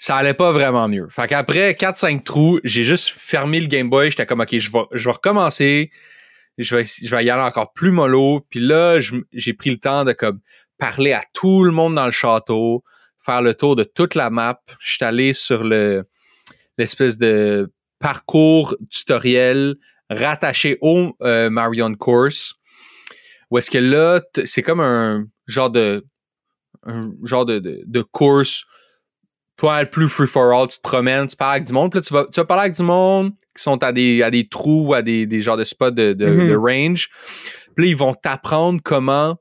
ça allait pas vraiment mieux. Fait qu'après 4-5 trous, j'ai juste fermé le Game Boy. J'étais comme, OK, je vais, je vais recommencer. Je vais, je vais y aller encore plus mollo. Puis là, j'ai pris le temps de comme parler à tout le monde dans le château, faire le tour de toute la map. Je suis allé sur le l'espèce de parcours tutoriel rattaché au euh, Marion Course. Où est-ce que là, c'est comme un genre de un genre de, de, course pas le plus free for all, tu te promènes, tu parles avec du monde, puis là, tu vas, tu vas parler avec du monde qui sont à des, à des trous, à des, des genres de spots de, de, Mhm. de range. Puis là, ils vont t'apprendre comment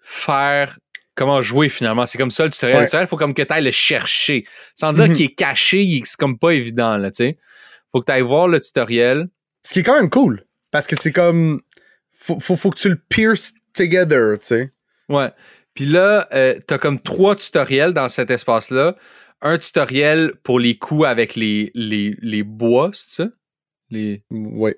faire, comment jouer finalement. C'est comme ça le tutoriel. Ouais. Le tutoriel, faut comme que tu ailles le chercher. Sans dire Mhm. qu'il est caché, c'est comme pas évident, là, tu sais. Faut que tu ailles voir le tutoriel. Ce qui est quand même cool. Parce que c'est comme. Faut, faut, faut que tu le pierces together, tu sais. Ouais. Puis là, euh, t'as comme trois tutoriels dans cet espace-là. Un tutoriel pour les coups avec les, les, les bois, c'est ça? Les, Ouais.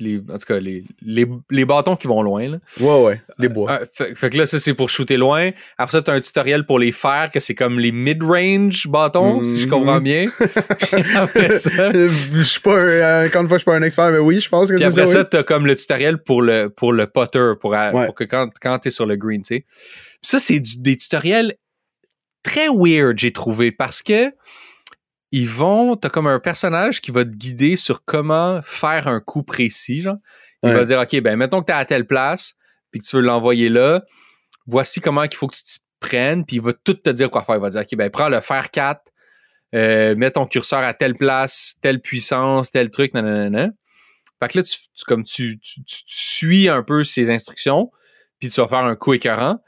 les, en tout cas, les, les, les bâtons qui vont loin. Là. Ouais, ouais. Les bois. Un- fait, fait que là, ça, c'est pour shooter loin. Après ça, t'as un tutoriel pour les fers, que c'est comme les mid-range bâtons, si je comprends bien. Puis après ça, Euh, je suis pas un, encore une fois, je suis pas un expert, mais oui, je pense que c'est après ça. ça, oui. t'as comme le tutoriel pour le, pour le putter, pour, euh, Ouais. pour que quand, quand t'es sur le green, tu sais. Ça, c'est des tutoriels très weird, j'ai trouvé, parce que ils vont, t'as comme un personnage qui va te guider sur comment faire un coup précis, genre. Il Ouais. va dire, OK, ben, mettons que t'es à telle place, puis que tu veux l'envoyer là, voici comment il faut que tu te prennes, puis il va tout te dire quoi faire. Il va dire, OK, ben, prends le fer 4, euh, mets ton curseur à telle place, telle puissance, tel truc, nanana. Fait que là, tu, tu- comme tu, tu, tu- tu suis un peu ses instructions, puis tu vas faire un coup écœurant.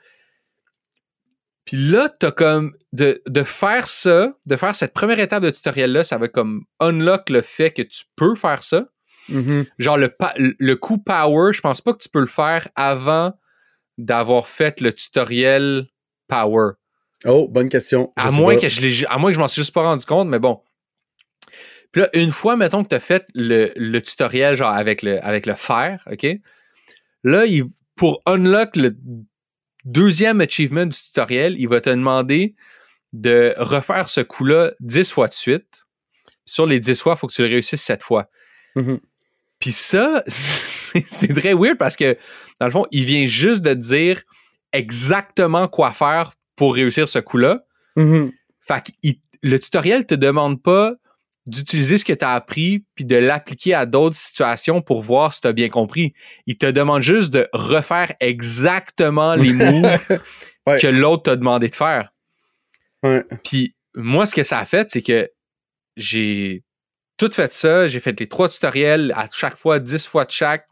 Puis là, t'as comme de, de faire ça, de faire cette première étape de tutoriel-là, ça va comme unlock le fait que tu peux faire ça. Mhm. Genre le, le coup power, je pense pas que tu peux le faire avant d'avoir fait le tutoriel power. Oh, bonne question. Je À moins, pas. que je à moins que je m'en suis juste pas rendu compte, mais bon. Puis là, une fois, mettons que tu as fait le, le tutoriel, genre avec le, avec le fer, OK? Là, il- pour unlock le deuxième achievement du tutoriel, il va te demander de refaire ce coup-là 10 fois de suite. Sur les 10 fois, il faut que tu le réussisses 7 fois. Mhm. Puis ça, c'est très weird parce que, dans le fond, il vient juste de te dire exactement quoi faire pour réussir ce coup-là. Mhm. Fait que le tutoriel te demande pas d'utiliser ce que tu as appris puis de l'appliquer à d'autres situations pour voir si tu as bien compris. Il te demande juste de refaire exactement les moves Ouais. que l'autre t'a demandé de faire. Ouais. Puis moi, ce que ça a fait, c'est que j'ai tout fait ça. J'ai fait les trois tutoriels à chaque fois, 10 fois de chaque.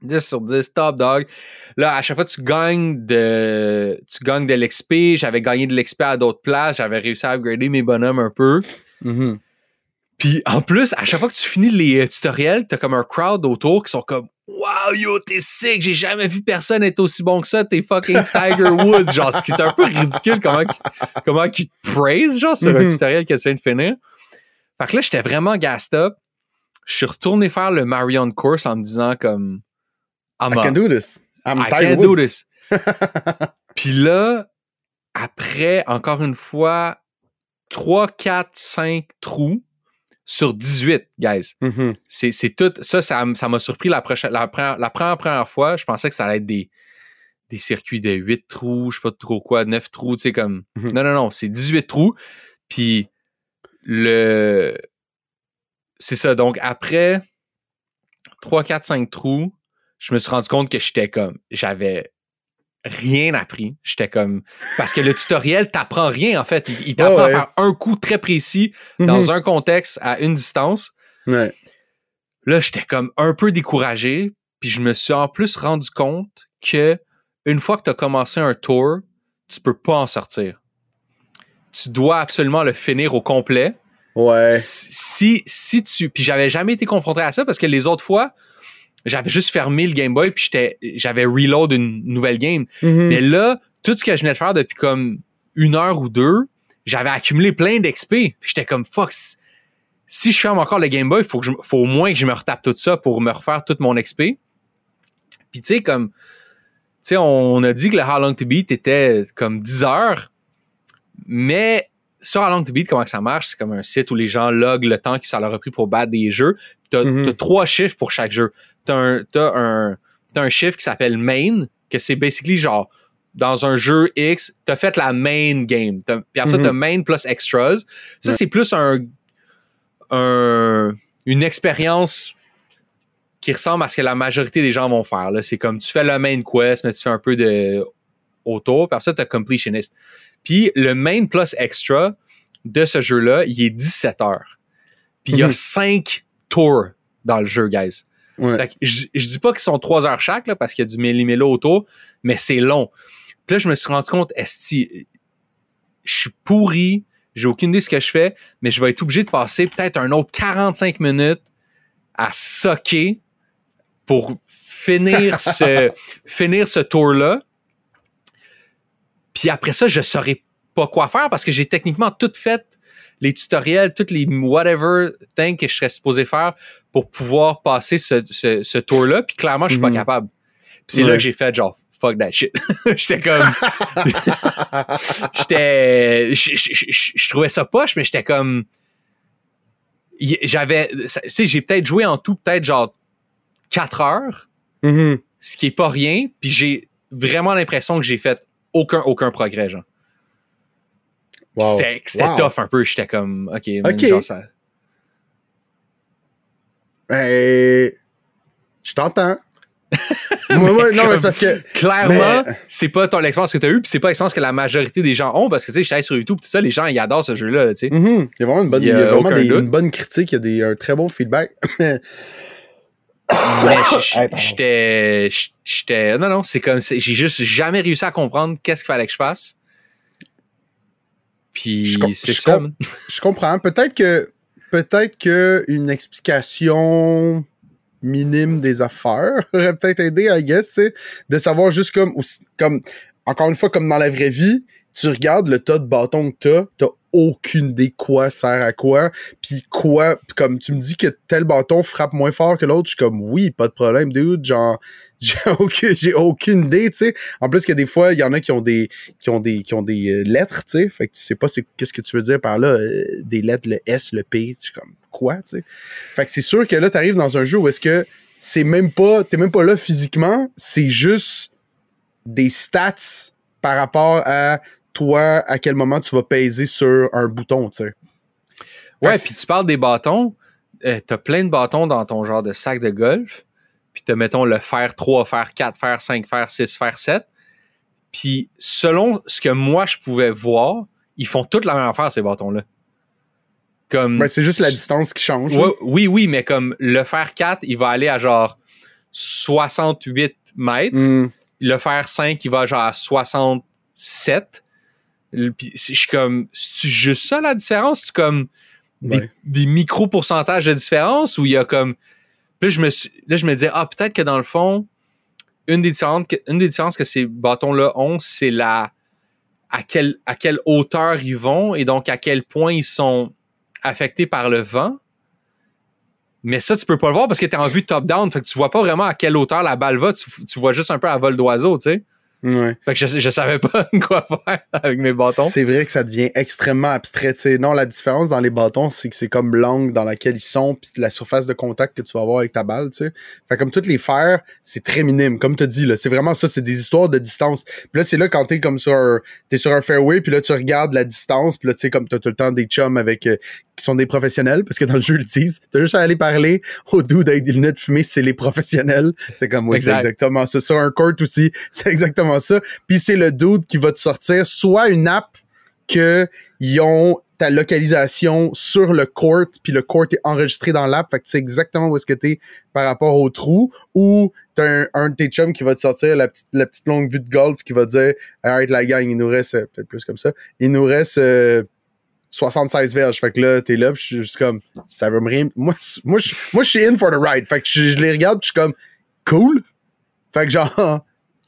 10 sur 10, top dog. Là, à chaque fois, tu gagnes de, tu gagnes de l'XP. J'avais gagné de l'XP à d'autres places. J'avais réussi à upgrader mes bonhommes un peu. Mhm. Puis en plus, à chaque fois que tu finis les euh, tutoriels, t'as comme un crowd autour qui sont comme Wow, yo, t'es sick, j'ai jamais vu personne être aussi bon que ça, t'es fucking Tiger Woods. Genre, ce qui est un peu ridicule, comment qu'ils comment te praise, genre, sur un Mhm. tutoriel que tu viens de finir. Fait que là, j'étais vraiment gassed up. Je suis retourné faire le Marion Course en me disant comme I'm I can do this. I'm I Tiger can't do Woods. this. Puis là, après, encore une fois, 3, 4, 5 trous sur 18, guys. Mhm. C'est c'est tout. Ça, ça, m'a surpris la, prochaine, la, première, la première, première fois. Je pensais que ça allait être des, des circuits de 8 trous, je sais pas trop quoi, 9 trous, tu sais, comme. Mhm. Non, non, non, c'est 18 trous. Puis le. C'est ça. Donc, après 3, 4, 5 trous, je me suis rendu compte que j'étais comme. J'avais rien appris. J'étais comme. Parce que le tutoriel t'apprend rien, en fait. Il, il t'apprend ouais. à faire un coup très précis dans un contexte à une distance. Mhm. Ouais. Là, j'étais comme un peu découragé, puis je me suis en plus rendu compte que une fois que tu as commencé un tour, tu peux pas en sortir. Tu dois absolument le finir au complet. Ouais. Si si tu puis j'avais jamais été confronté à ça parce que les autres fois, j'avais juste fermé le Game Boy puis j'étais j'avais reload une nouvelle game. Mhm. Mais là, tout ce que je venais de faire depuis comme une heure ou deux, j'avais accumulé plein d'XP. Puis J'étais comme fuck. si- je ferme encore le Game Boy, faut que je, faut au moins que je me retape tout ça pour me refaire tout mon XP. Puis tu sais comme tu sais on a dit que le How Long to Beat était comme 10 heures, mais sur Along the Beat, comment ça marche, c'est comme un site où les gens loguent le temps que ça leur a pris pour battre des jeux. Tu as, Mhm. trois chiffres pour chaque jeu. Tu as un, t'as un, t'as un chiffre qui s'appelle main, que c'est basically genre dans un jeu X, tu as fait la main game. T'as- Puis après ça, Mhm. tu as main plus extras. Ça, Ouais. c'est plus un, un- une expérience qui ressemble à ce que la majorité des gens vont faire. là. C'est comme tu fais le main quest, mais tu fais un peu de autour, puis après ça, tu as completionist. Puis le main plus extra de ce jeu-là, il est 17 heures. Puis il y a Mhm. 5 tours dans le jeu, guys. Ouais. Je, je dis pas qu'ils sont 3 heures chaque, là, parce qu'il y a du millimélo autour, mais c'est long. Puis là, je me suis rendu compte, esti, je suis pourri, j'ai aucune idée de ce que je fais, mais je vais être obligé de passer peut-être un autre 45 minutes à socker pour finir ce, finir ce tour-là. Puis après ça, je saurais pas quoi faire parce que j'ai techniquement tout fait les tutoriels, toutes les whatever things que je serais supposé faire pour pouvoir passer ce, ce, ce tour-là. Puis clairement, je suis pas Mhm. capable. Puis c'est là que j'ai fait genre fuck that shit. j'étais comme j'étais je, trouvais ça poche mais j'étais comme j'avais tu sais j'ai peut-être joué en tout peut-être genre 4 heures Mhm. ce qui est pas rien puis j'ai vraiment l'impression que j'ai fait aucun aucun progrès genre Wow. c'était Wow. tough un peu j'étais comme ok, man, Ok. genre ça Ben, je t'entends. moi, moi, non, mais c'est parce que. clairement Mais- c'est pas ton l'expérience que tu as eu puis c'est pas l'expérience que la majorité des gens ont parce que tu sais j'étais sur YouTube tout ça les gens ils adorent ce jeu là tu sais Mhm. Il y a vraiment une bonne, Il y a il y a vraiment aucun des- doute. une bonne critique, il y a des, un très bon feedback. J'étais. J'étais. Non, non, c'est comme. J'ai juste jamais réussi à comprendre qu'est-ce qu'il fallait que je fasse. Puis Je c'est je ça. com-. Je comprends. Peut-être que peut-être que une explication minime des affaires aurait peut-être aidé, I guess, de savoir juste comme, encore une fois, comme dans la vraie vie, tu regardes le tas de bâtons que t'as, t'as aucune idée quoi sert à quoi, puis quoi, comme tu me dis que tel bâton frappe moins fort que l'autre, je suis comme, oui, pas de problème, dude, genre, j'ai aucune, j'ai aucune idée, tu sais. En plus que des fois, il y en a qui ont des, qui ont des, qui ont des euh, lettres, tu sais, fait que tu sais pas c'est, qu'est-ce que tu veux dire par là, euh, des lettres, le S, le P, suis comme, quoi, tu sais. Fait que c'est sûr que là, t'arrives dans un jeu où est-ce que c'est même pas, t'es même pas là physiquement, c'est juste des stats par rapport à toi, à quel moment tu vas peser sur un bouton, tu sais. Ouais, puis tu parles des bâtons. euh, t'as plein de bâtons dans ton genre de sac de golf. Puis t'as, mettons, le fer 3, fer 4, fer 5, fer 6, fer 7. Puis selon ce que moi je pouvais voir, ils font toute la même affaire, ces bâtons-là. Comme. Ben, c'est juste la distance qui change. Ouais, oui, oui, mais comme le fer 4, il va aller à genre 68 mètres. Hmm. Le fer 5, il va genre à 67. Le- Puis je suis comme, c'est juste ça la différence? C'est comme des, Ouais. des micro-pourcentages de différence ou il y a comme. Là, je me, suis- là, je me disais, ah, peut-être que dans le fond, une des différences que, ces bâtons-là ont, c'est la. À quelle, à quelle hauteur ils vont et donc à quel point ils sont affectés par le vent. Mais ça, tu peux pas le voir parce que tu es en vue top-down. Fait que tu vois pas vraiment à quelle hauteur la balle va. Tu, tu vois juste un peu à vol d'oiseau, tu sais. Ouais. Fait que je, je savais pas quoi faire avec mes bâtons. C'est vrai que ça devient extrêmement abstrait. tu sais. Non, la différence dans les bâtons, c'est que c'est comme l'angle dans laquelle ils sont, puis la surface de contact que tu vas avoir avec ta balle. tu sais. Fait comme toutes les fers, c'est très minime. Comme tu as dit, là, c'est vraiment ça, c'est des histoires de distance. Puis là, c'est là quand t'es comme sur un, t'es sur un fairway, puis là, tu regardes la distance, puis là, tu sais, comme t'as tout le temps des chums avec euh, qui sont des professionnels, parce que dans le jeu, ils le disent. T'as juste à aller parler aux dudes avec des lunettes fumées, c'est les professionnels. C'est comme, oui, c'est Exact. exactement ça. Sur un court aussi, c'est exactement ça. Puis c'est le dude qui va te sortir soit une app que ils ont ta localisation sur le court, puis le court est enregistré dans l'app, fait que tu sais exactement où est-ce que t'es par rapport au trou, ou t'as un, de tes chums qui va te sortir la petite, la petite longue vue de golf qui va te dire Alright la gang, il nous reste euh, peut-être plus comme ça, il nous reste euh, 76 verges. Fait que là, t'es là, pis je suis juste comme ça veut me rien. Moi, moi, je suis in for the ride. Fait que je, je les regarde, pis je suis comme cool. Fait que genre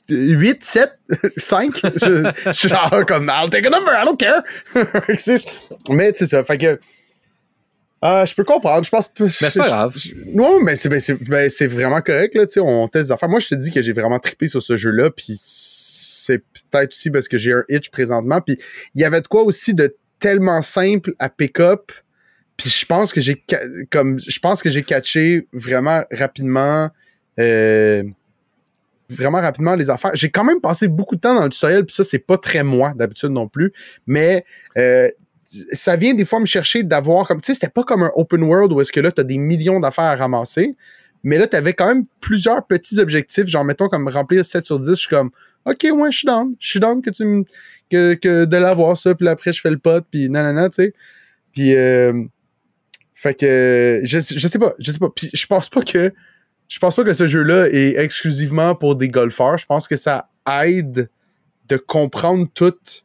8, 7, 5. Je je suis genre comme I'll take a number, I don't care. Mais c'est ça. Fait que. ah, je peux comprendre. Je pense. Mais c'est pas grave. Non, mais c'est ben, ben, c'est vraiment correct. Là, tu sais, on teste des affaires. Moi, je te dis que j'ai vraiment trippé sur ce jeu-là. Puis c'est peut-être aussi parce que j'ai un itch présentement. Puis il y avait de quoi aussi de tellement simple à pick-up. Puis je pense que j'ai comme je pense que j'ai catché vraiment rapidement euh, vraiment rapidement les affaires. J'ai quand même passé beaucoup de temps dans le tutoriel, puis ça, c'est pas très moi d'habitude non plus. Mais euh, ça vient des fois me chercher d'avoir comme. Tu sais, c'était pas comme un open world où est-ce que là, tu as des millions d'affaires à ramasser. Mais là, tu avais quand même plusieurs petits objectifs, genre mettons comme remplir 7 sur 10. Je suis comme OK, ouais, je suis down. Je suis down que tu me. Que, que de l'avoir ça, puis après je fais le pot, puis nanana, tu sais. Puis euh, fait que je, je sais pas, je sais pas. Puis je pense pas que je pense pas que ce jeu-là est exclusivement pour des golfeurs. Je pense que ça aide de comprendre toute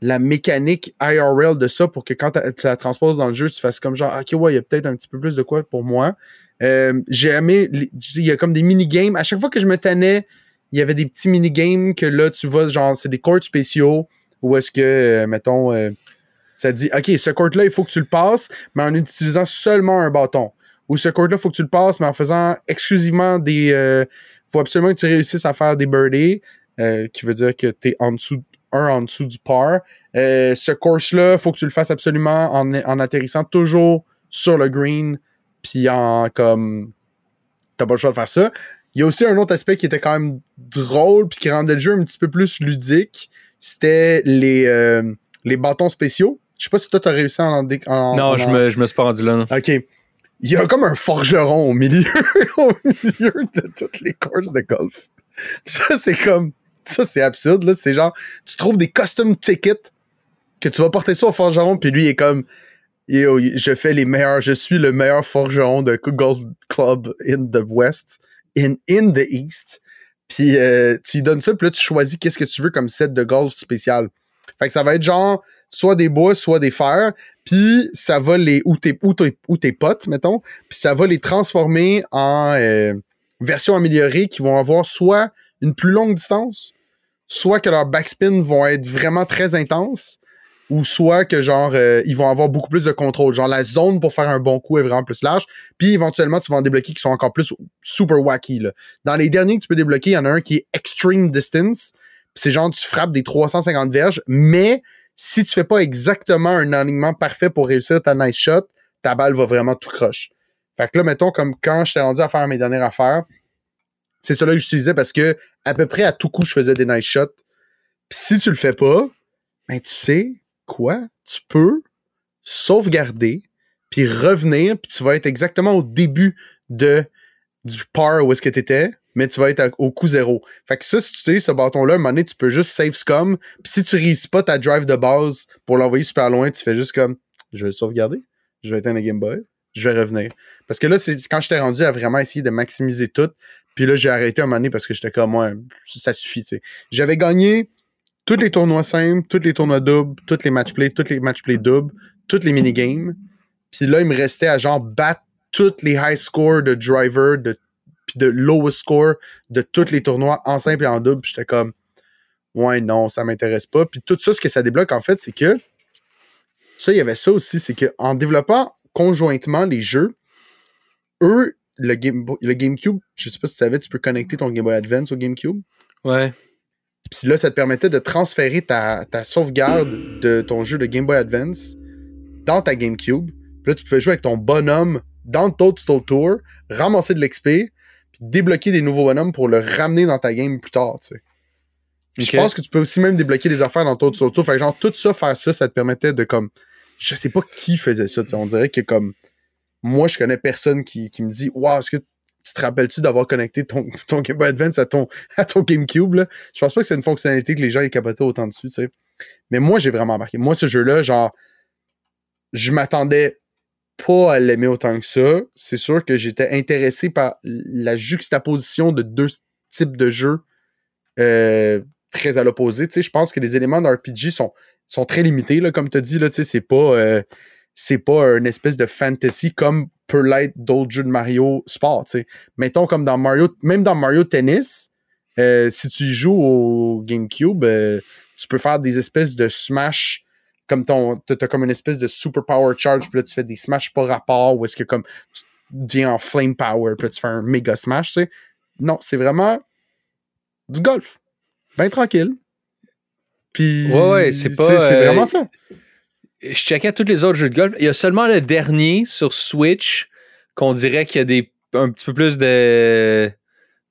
la mécanique IRL de ça pour que quand tu la transposes dans le jeu, tu fasses comme genre, ok, ouais, il y a peut-être un petit peu plus de quoi pour moi. Euh, j'ai aimé, il y a comme des mini-games. À chaque fois que je me tenais, il y avait des petits mini-games que là, tu vois, genre, c'est des courts spéciaux où est-ce que, euh, mettons, euh, ça dit, ok, ce court-là, il faut que tu le passes, mais en utilisant seulement un bâton ou ce court-là, il faut que tu le passes, mais en faisant exclusivement des. Il euh, faut absolument que tu réussisses à faire des birdies, euh, qui veut dire que tu es en dessous, un en dessous du par. Euh, ce course-là, il faut que tu le fasses absolument en, en atterrissant toujours sur le green, puis en comme. T'as pas le choix de faire ça. Il y a aussi un autre aspect qui était quand même drôle, puis qui rendait le jeu un petit peu plus ludique. C'était les, les bâtons spéciaux. Je sais pas si toi, t'as réussi à en, en Non, je, me, je me suis pas rendu là. OK il y a comme un forgeron au milieu, au milieu de toutes les courses de golf. Ça, c'est comme. Ça, c'est absurde, là. C'est genre, tu trouves des custom tickets que tu vas porter ça au forgeron, puis lui, il est comme. je fais les meilleurs, je suis le meilleur forgeron de golf club in the West, in, in the East. Puis euh, tu lui donnes ça, puis là, tu choisis qu'est-ce que tu veux comme set de golf spécial. Fait que ça va être genre soit des bois, soit des fers, puis ça va les ou tes ou tes, potes mettons, puis ça va les transformer en euh, versions améliorées qui vont avoir soit une plus longue distance, soit que leurs backspin vont être vraiment très intenses ou soit que genre euh, ils vont avoir beaucoup plus de contrôle, genre la zone pour faire un bon coup est vraiment plus large, puis éventuellement tu vas en débloquer qui sont encore plus super wacky. Dans les derniers que tu peux débloquer, il y en a un qui est extreme distance, c'est genre tu frappes des 350 verges, mais si tu fais pas exactement un alignement parfait pour réussir ta nice shot, ta balle va vraiment tout croche. Fait que là, mettons, comme quand j'étais rendu à faire mes dernières affaires, c'est cela que j'utilisais parce que à peu près à tout coup, je faisais des nice shots. Puis si tu le fais pas, ben tu sais quoi? Tu peux sauvegarder, puis revenir, puis tu vas être exactement au début de du par où est-ce que tu étais, mais tu vas être au coup zéro. Fait que ça, si tu sais, ce bâton-là, un moment donné, tu peux juste save scum. Puis si tu réussis pas ta drive de base pour l'envoyer super loin, tu fais juste comme je vais sauvegarder, je vais éteindre le Game Boy, je vais revenir. Parce que là, c'est quand j'étais rendu à vraiment essayer de maximiser tout. Puis là, j'ai arrêté un moment donné parce que j'étais comme moi, ça suffit, tu sais. J'avais gagné tous les tournois simples, tous les tournois doubles, tous les match play, tous les match play doubles, tous les minigames. Puis là, il me restait à genre battre tous les high scores de driver de puis de lowest score de tous les tournois en simple et en double. J'étais comme, ouais, non, ça m'intéresse pas. Puis tout ça, ce que ça débloque, en fait, c'est que ça, il y avait ça aussi, c'est qu'en développant conjointement les jeux, eux, le, Game le GameCube, je sais pas si tu savais, tu peux connecter ton Game Boy Advance au GameCube. Ouais. Puis là, ça te permettait de transférer ta, ta sauvegarde de ton jeu de Game Boy Advance dans ta GameCube. Puis là, tu pouvais jouer avec ton bonhomme dans Toadstool Tour, ramasser de l'XP, puis débloquer des nouveaux bonhommes pour le ramener dans ta game plus tard, tu sais. Je pense que tu peux aussi même débloquer des affaires dans ton auto. Fait que genre, tout ça, faire ça, ça te permettait de comme. Je sais pas qui faisait ça, tu sais. On dirait que comme. Moi, je connais personne qui, qui me dit Waouh, est-ce que tu te rappelles-tu d'avoir connecté ton, ton Game Boy Advance à ton, à ton GameCube, là? Je pense pas que c'est une fonctionnalité que les gens aient capoté autant dessus, tu sais. Mais moi, j'ai vraiment marqué. Moi, ce jeu-là, genre. Je m'attendais pas à l'aimer autant que ça. C'est sûr que j'étais intéressé par la juxtaposition de deux types de jeux euh, très à l'opposé. Je pense que les éléments d'RPG sont, sont très limités, comme tu as dit. C'est pas, euh, c'est pas une espèce de fantasy comme peut l'être d'autres jeux de Mario Sport. sais. Mettons comme dans Mario, même dans Mario Tennis, euh, si tu joues au GameCube, tu peux faire des espèces de smash comme ton. T'as comme une espèce de super power charge, puis là, tu fais des smash par rapport, ou est-ce que comme tu deviens en flame power, puis là, tu fais un méga smash, tu sais. Non, c'est vraiment du golf. Ben tranquille. Puis. Ouais, ouais, c'est pas. C'est vraiment euh, ça. je checkais tous les autres jeux de golf. Il y a seulement le dernier sur Switch qu'on dirait qu'il y a des, un petit peu plus de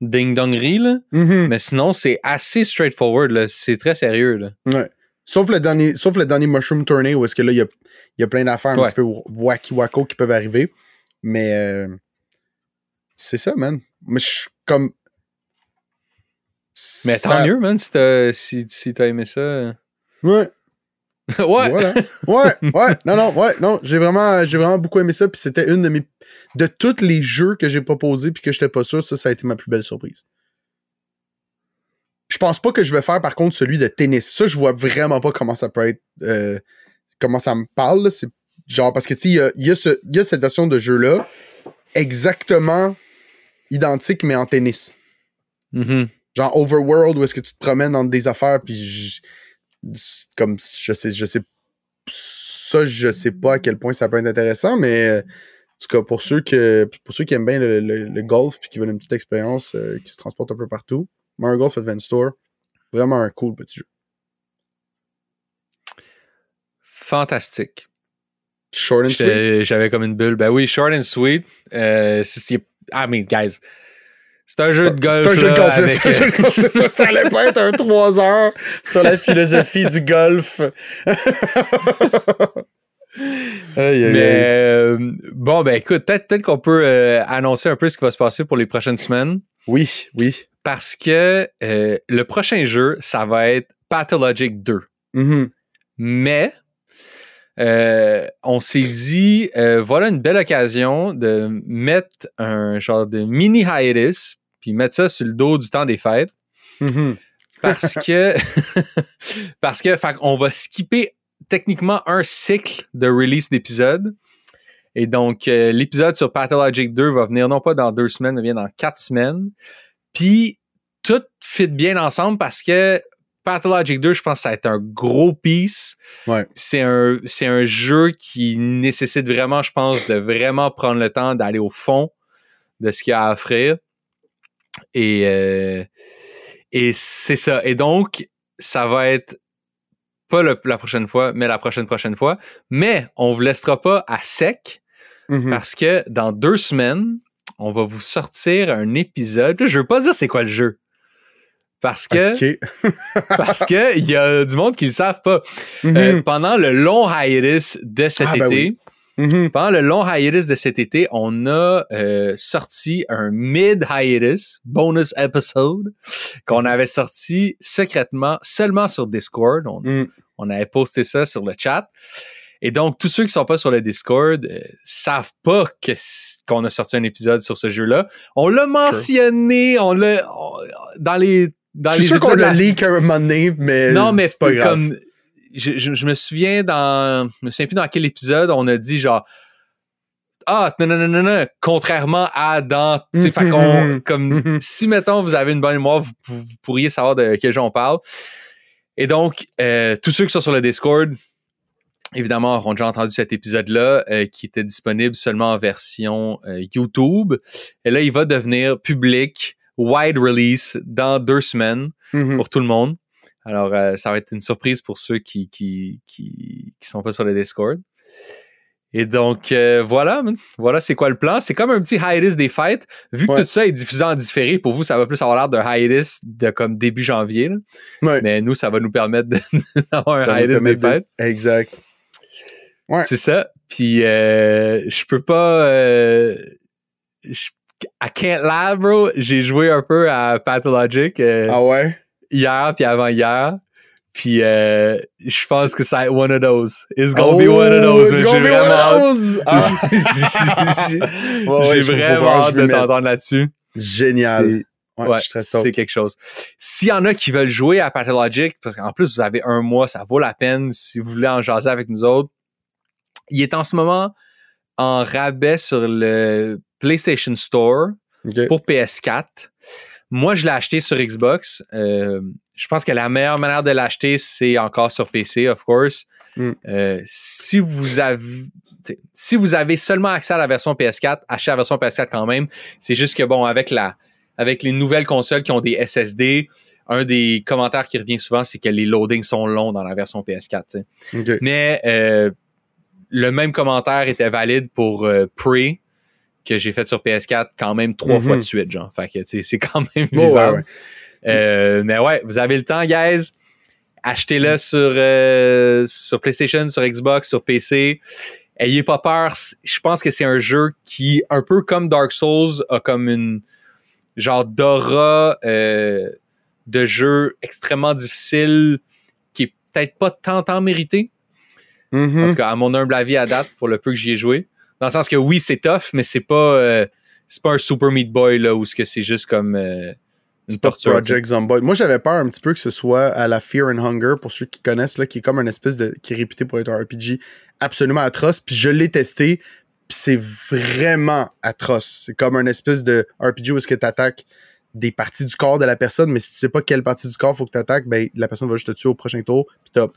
ding-dongerie, là. Mhm. Mais sinon, c'est assez straightforward, là. C'est très sérieux, là. Ouais. Sauf le dernier, sauf le dernier Mushroom Tourney où est-ce que là, il y a, y a plein d'affaires un petit peu wacky wacko qui peuvent arriver. Mais euh, c'est ça, man. Mais je suis comme. Mais Ça- tant mieux, man, si t'as si, si aimé ça. Ouais. ouais! Voilà. Ouais, ouais. Non, non, ouais, non. J'ai vraiment, j'ai vraiment beaucoup aimé ça. Puis c'était une de mes. De tous les jeux que j'ai proposés puis que j'étais pas sûr, ça, ça a été ma plus belle surprise. Je pense pas que je vais faire, par contre, celui de tennis. Ça, je vois vraiment pas comment ça peut être. euh, comment ça me parle. C'est genre, parce que, tu sais, il y y a y cette version de jeu-là, exactement identique, mais en tennis. Mhm. Genre Overworld, où est-ce que tu te promènes entre des affaires, puis je- comme, je sais, je sais, ça, je sais pas à quel point ça peut être intéressant, mais euh, en tout cas, pour ceux, que, pour ceux qui aiment bien le, le- le golf, puis qui veulent une petite expérience euh, qui se transporte un peu partout, Mario Golf Advance Tour, vraiment un cool petit jeu. Fantastique. Short and sweet. J'avais comme une bulle. Ben oui, short and sweet. Euh, I mean, guys. C'est un jeu de golf. C'est un jeu de là, golf, avec- c'est un jeu de golf, c'est sûr, ça allait pas être un 3 heures sur la philosophie du golf. Aïe, aïe, Mais aïe. euh, bon, ben écoute, peut-être peut qu'on peut euh, annoncer un peu ce qui va se passer pour les prochaines semaines. Oui, oui. Parce que euh, le prochain jeu, ça va être Pathologic 2. Mhm. Mais euh, on s'est dit, euh, voilà une belle occasion de mettre un genre de mini hiatus, puis mettre ça sur le dos du temps des fêtes. Mhm. Parce que, parce que, fait on va skipper techniquement un cycle de release d'épisodes. Et donc, euh, l'épisode sur Pathologic 2 va venir non pas dans deux semaines, mais bien dans quatre semaines. Puis, tout fit bien ensemble parce que Pathologic 2, je pense que ça va être un gros piece. Ouais. C'est un, c'est un jeu qui nécessite vraiment, je pense, de vraiment prendre le temps d'aller au fond de ce qu'il y a à offrir. Et, euh, et c'est ça. Et donc, ça va être pas le- la prochaine fois, mais la prochaine prochaine fois. Mais on vous laissera pas à sec Mhm. parce que dans deux semaines, on va vous sortir un épisode. Je veux pas dire c'est quoi le jeu. Parce que, parce que il y a du monde qui le savent pas. Euh, pendant le long hiatus de cet Ah, ben été. Mhm. pendant le long hiatus de cet été, on a euh, sorti un mid-hiatus, bonus episode, qu'on avait sorti secrètement seulement sur Discord. On, Mm. on avait posté ça sur le chat. Et donc, tous ceux qui sont pas sur le Discord euh, savent pas qu'on a sorti un épisode sur ce jeu-là. On l'a mentionné, on l'a dans les dans Je suis les sûr qu'on l'a leak un moment donné, mais non, mais pas grave. comme. Je, je- je me souviens dans. Je me souviens plus dans quel épisode on a dit genre. Ah, non, non, non, non, non. Contrairement à dans. tu sais, Mhm. comme Mhm. si, mettons, vous avez une bonne mémoire, vous, vous pourriez savoir de quel jeu on parle. Et donc, euh, tous ceux qui sont sur le Discord, évidemment, auront déjà entendu cet épisode-là, euh, qui était disponible seulement en version euh, YouTube. Et là, il va devenir public, wide release, dans deux semaines Mhm. pour tout le monde. Alors, euh, ça va être une surprise pour ceux qui qui, qui, qui sont pas sur le Discord. Et donc, euh, voilà, voilà c'est quoi le plan? C'est comme un petit hiatus des fêtes. Vu que Ouais. tout ça est diffusé en différé, pour vous, ça va plus avoir l'air d'un hiatus de comme début janvier. là. Ouais. Mais nous, ça va nous permettre d'avoir un hiatus des fêtes. Exact. Ouais. C'est ça. Puis, euh, je peux pas... euh, je- I can't lie, bro. J'ai joué un peu à Pathologic. euh, Ah ouais? hier puis avant hier. Puis euh, je pense que ça va être one of those. It's gonna be one of Oh, those. it's J'ai gonna be one vraiment hâte. of those! Ah. J'ai ouais, vraiment hâte de t'entendre là-dessus. Génial. Ouais, c'est quelque chose. S'il y en a qui veulent jouer à Pathologic, parce qu'en plus vous avez un mois, ça vaut la peine si vous voulez en jaser avec nous autres. Il est en ce moment en rabais sur le PlayStation Store pour PS4. Moi, je l'ai acheté sur Xbox. Euh, je pense que la meilleure manière de l'acheter, c'est encore sur PC, of course. Mm. Euh, si vous avez si vous avez seulement accès à la version PS4, achetez la version PS4 quand même. C'est juste que bon, avec la avec les nouvelles consoles qui ont des SSD, un des commentaires qui revient souvent, c'est que les loadings sont longs dans la version PS4. t'sais. Ok. Mais euh, le même commentaire était valide pour euh, Prey que j'ai fait sur PS4 quand même trois Mhm. fois de suite, genre. Fait que, c'est quand même vivable. ouais. Euh, mais ouais, vous avez le temps, guys. Achetez-le sur, euh, sur PlayStation, sur Xbox, sur PC. Ayez pas peur. Je pense que c'est un jeu qui, un peu comme Dark Souls, a comme une genre d'aura euh, de jeu extrêmement difficile qui est peut-être pas tant tant mérité. Mhm. En tout cas, à mon humble avis à date, pour le peu que j'y ai joué. Dans le sens que oui, c'est tough, mais c'est pas euh, c'est pas un Super Meat Boy là où c'est juste comme euh, une torture. Project Zomboid. Moi, j'avais peur un petit peu que ce soit à la Fear and Hunger, pour ceux qui connaissent, là, qui est comme une espèce de. qui est réputé pour être un RPG absolument atroce. Puis je l'ai testé, puis c'est vraiment atroce. C'est comme une espèce de RPG où est-ce que tu attaques des parties du corps de la personne, mais si tu sais pas quelle partie du corps faut que tu attaques, ben la personne va juste te tuer au prochain tour. Puis t'as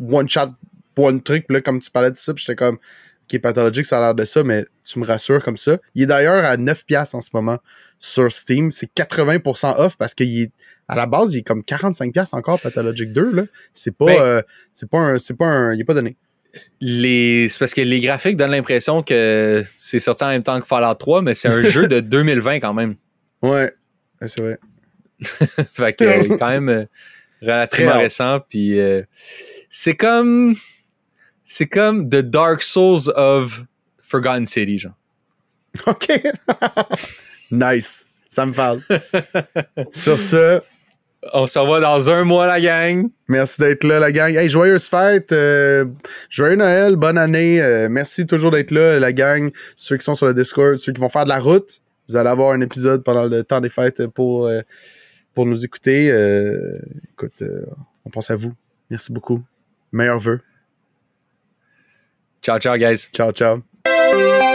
one shot, one truc. Puis là, comme tu parlais de ça, puis j'étais comme. Qui est pathologique, ça a l'air de ça, mais tu me rassures comme ça. Il est d'ailleurs à 9$ en ce moment sur Steam. C'est 80% off parce qu'il est à la base, il est comme 45$ encore, Pathologic 2. Là. C'est pas, Ben- euh, c'est pas un. C'est pas un. Il est pas donné. les c'est parce que les graphiques donnent l'impression que c'est sorti en même temps que Fallout 3 mais c'est un jeu de 2020 quand même Ouais. Ouais, c'est vrai. fait que euh, quand même euh, relativement récent puis euh, c'est comme c'est comme The Dark Souls of Forgotten City genre OK. nice. Ça me parle. Sur ce, on se revoit dans un mois la gang merci d'être là, la gang. Hey, joyeuse fête. euh, joyeux Noël. Bonne année. euh, merci toujours d'être là, la gang. Ceux qui sont sur le Discord, ceux qui vont faire de la route. Vous allez avoir un épisode pendant le temps des fêtes pour, euh, pour nous écouter. Écoute, on pense à vous. Merci beaucoup. Meilleurs vœux. Ciao ciao guys Ciao, ciao.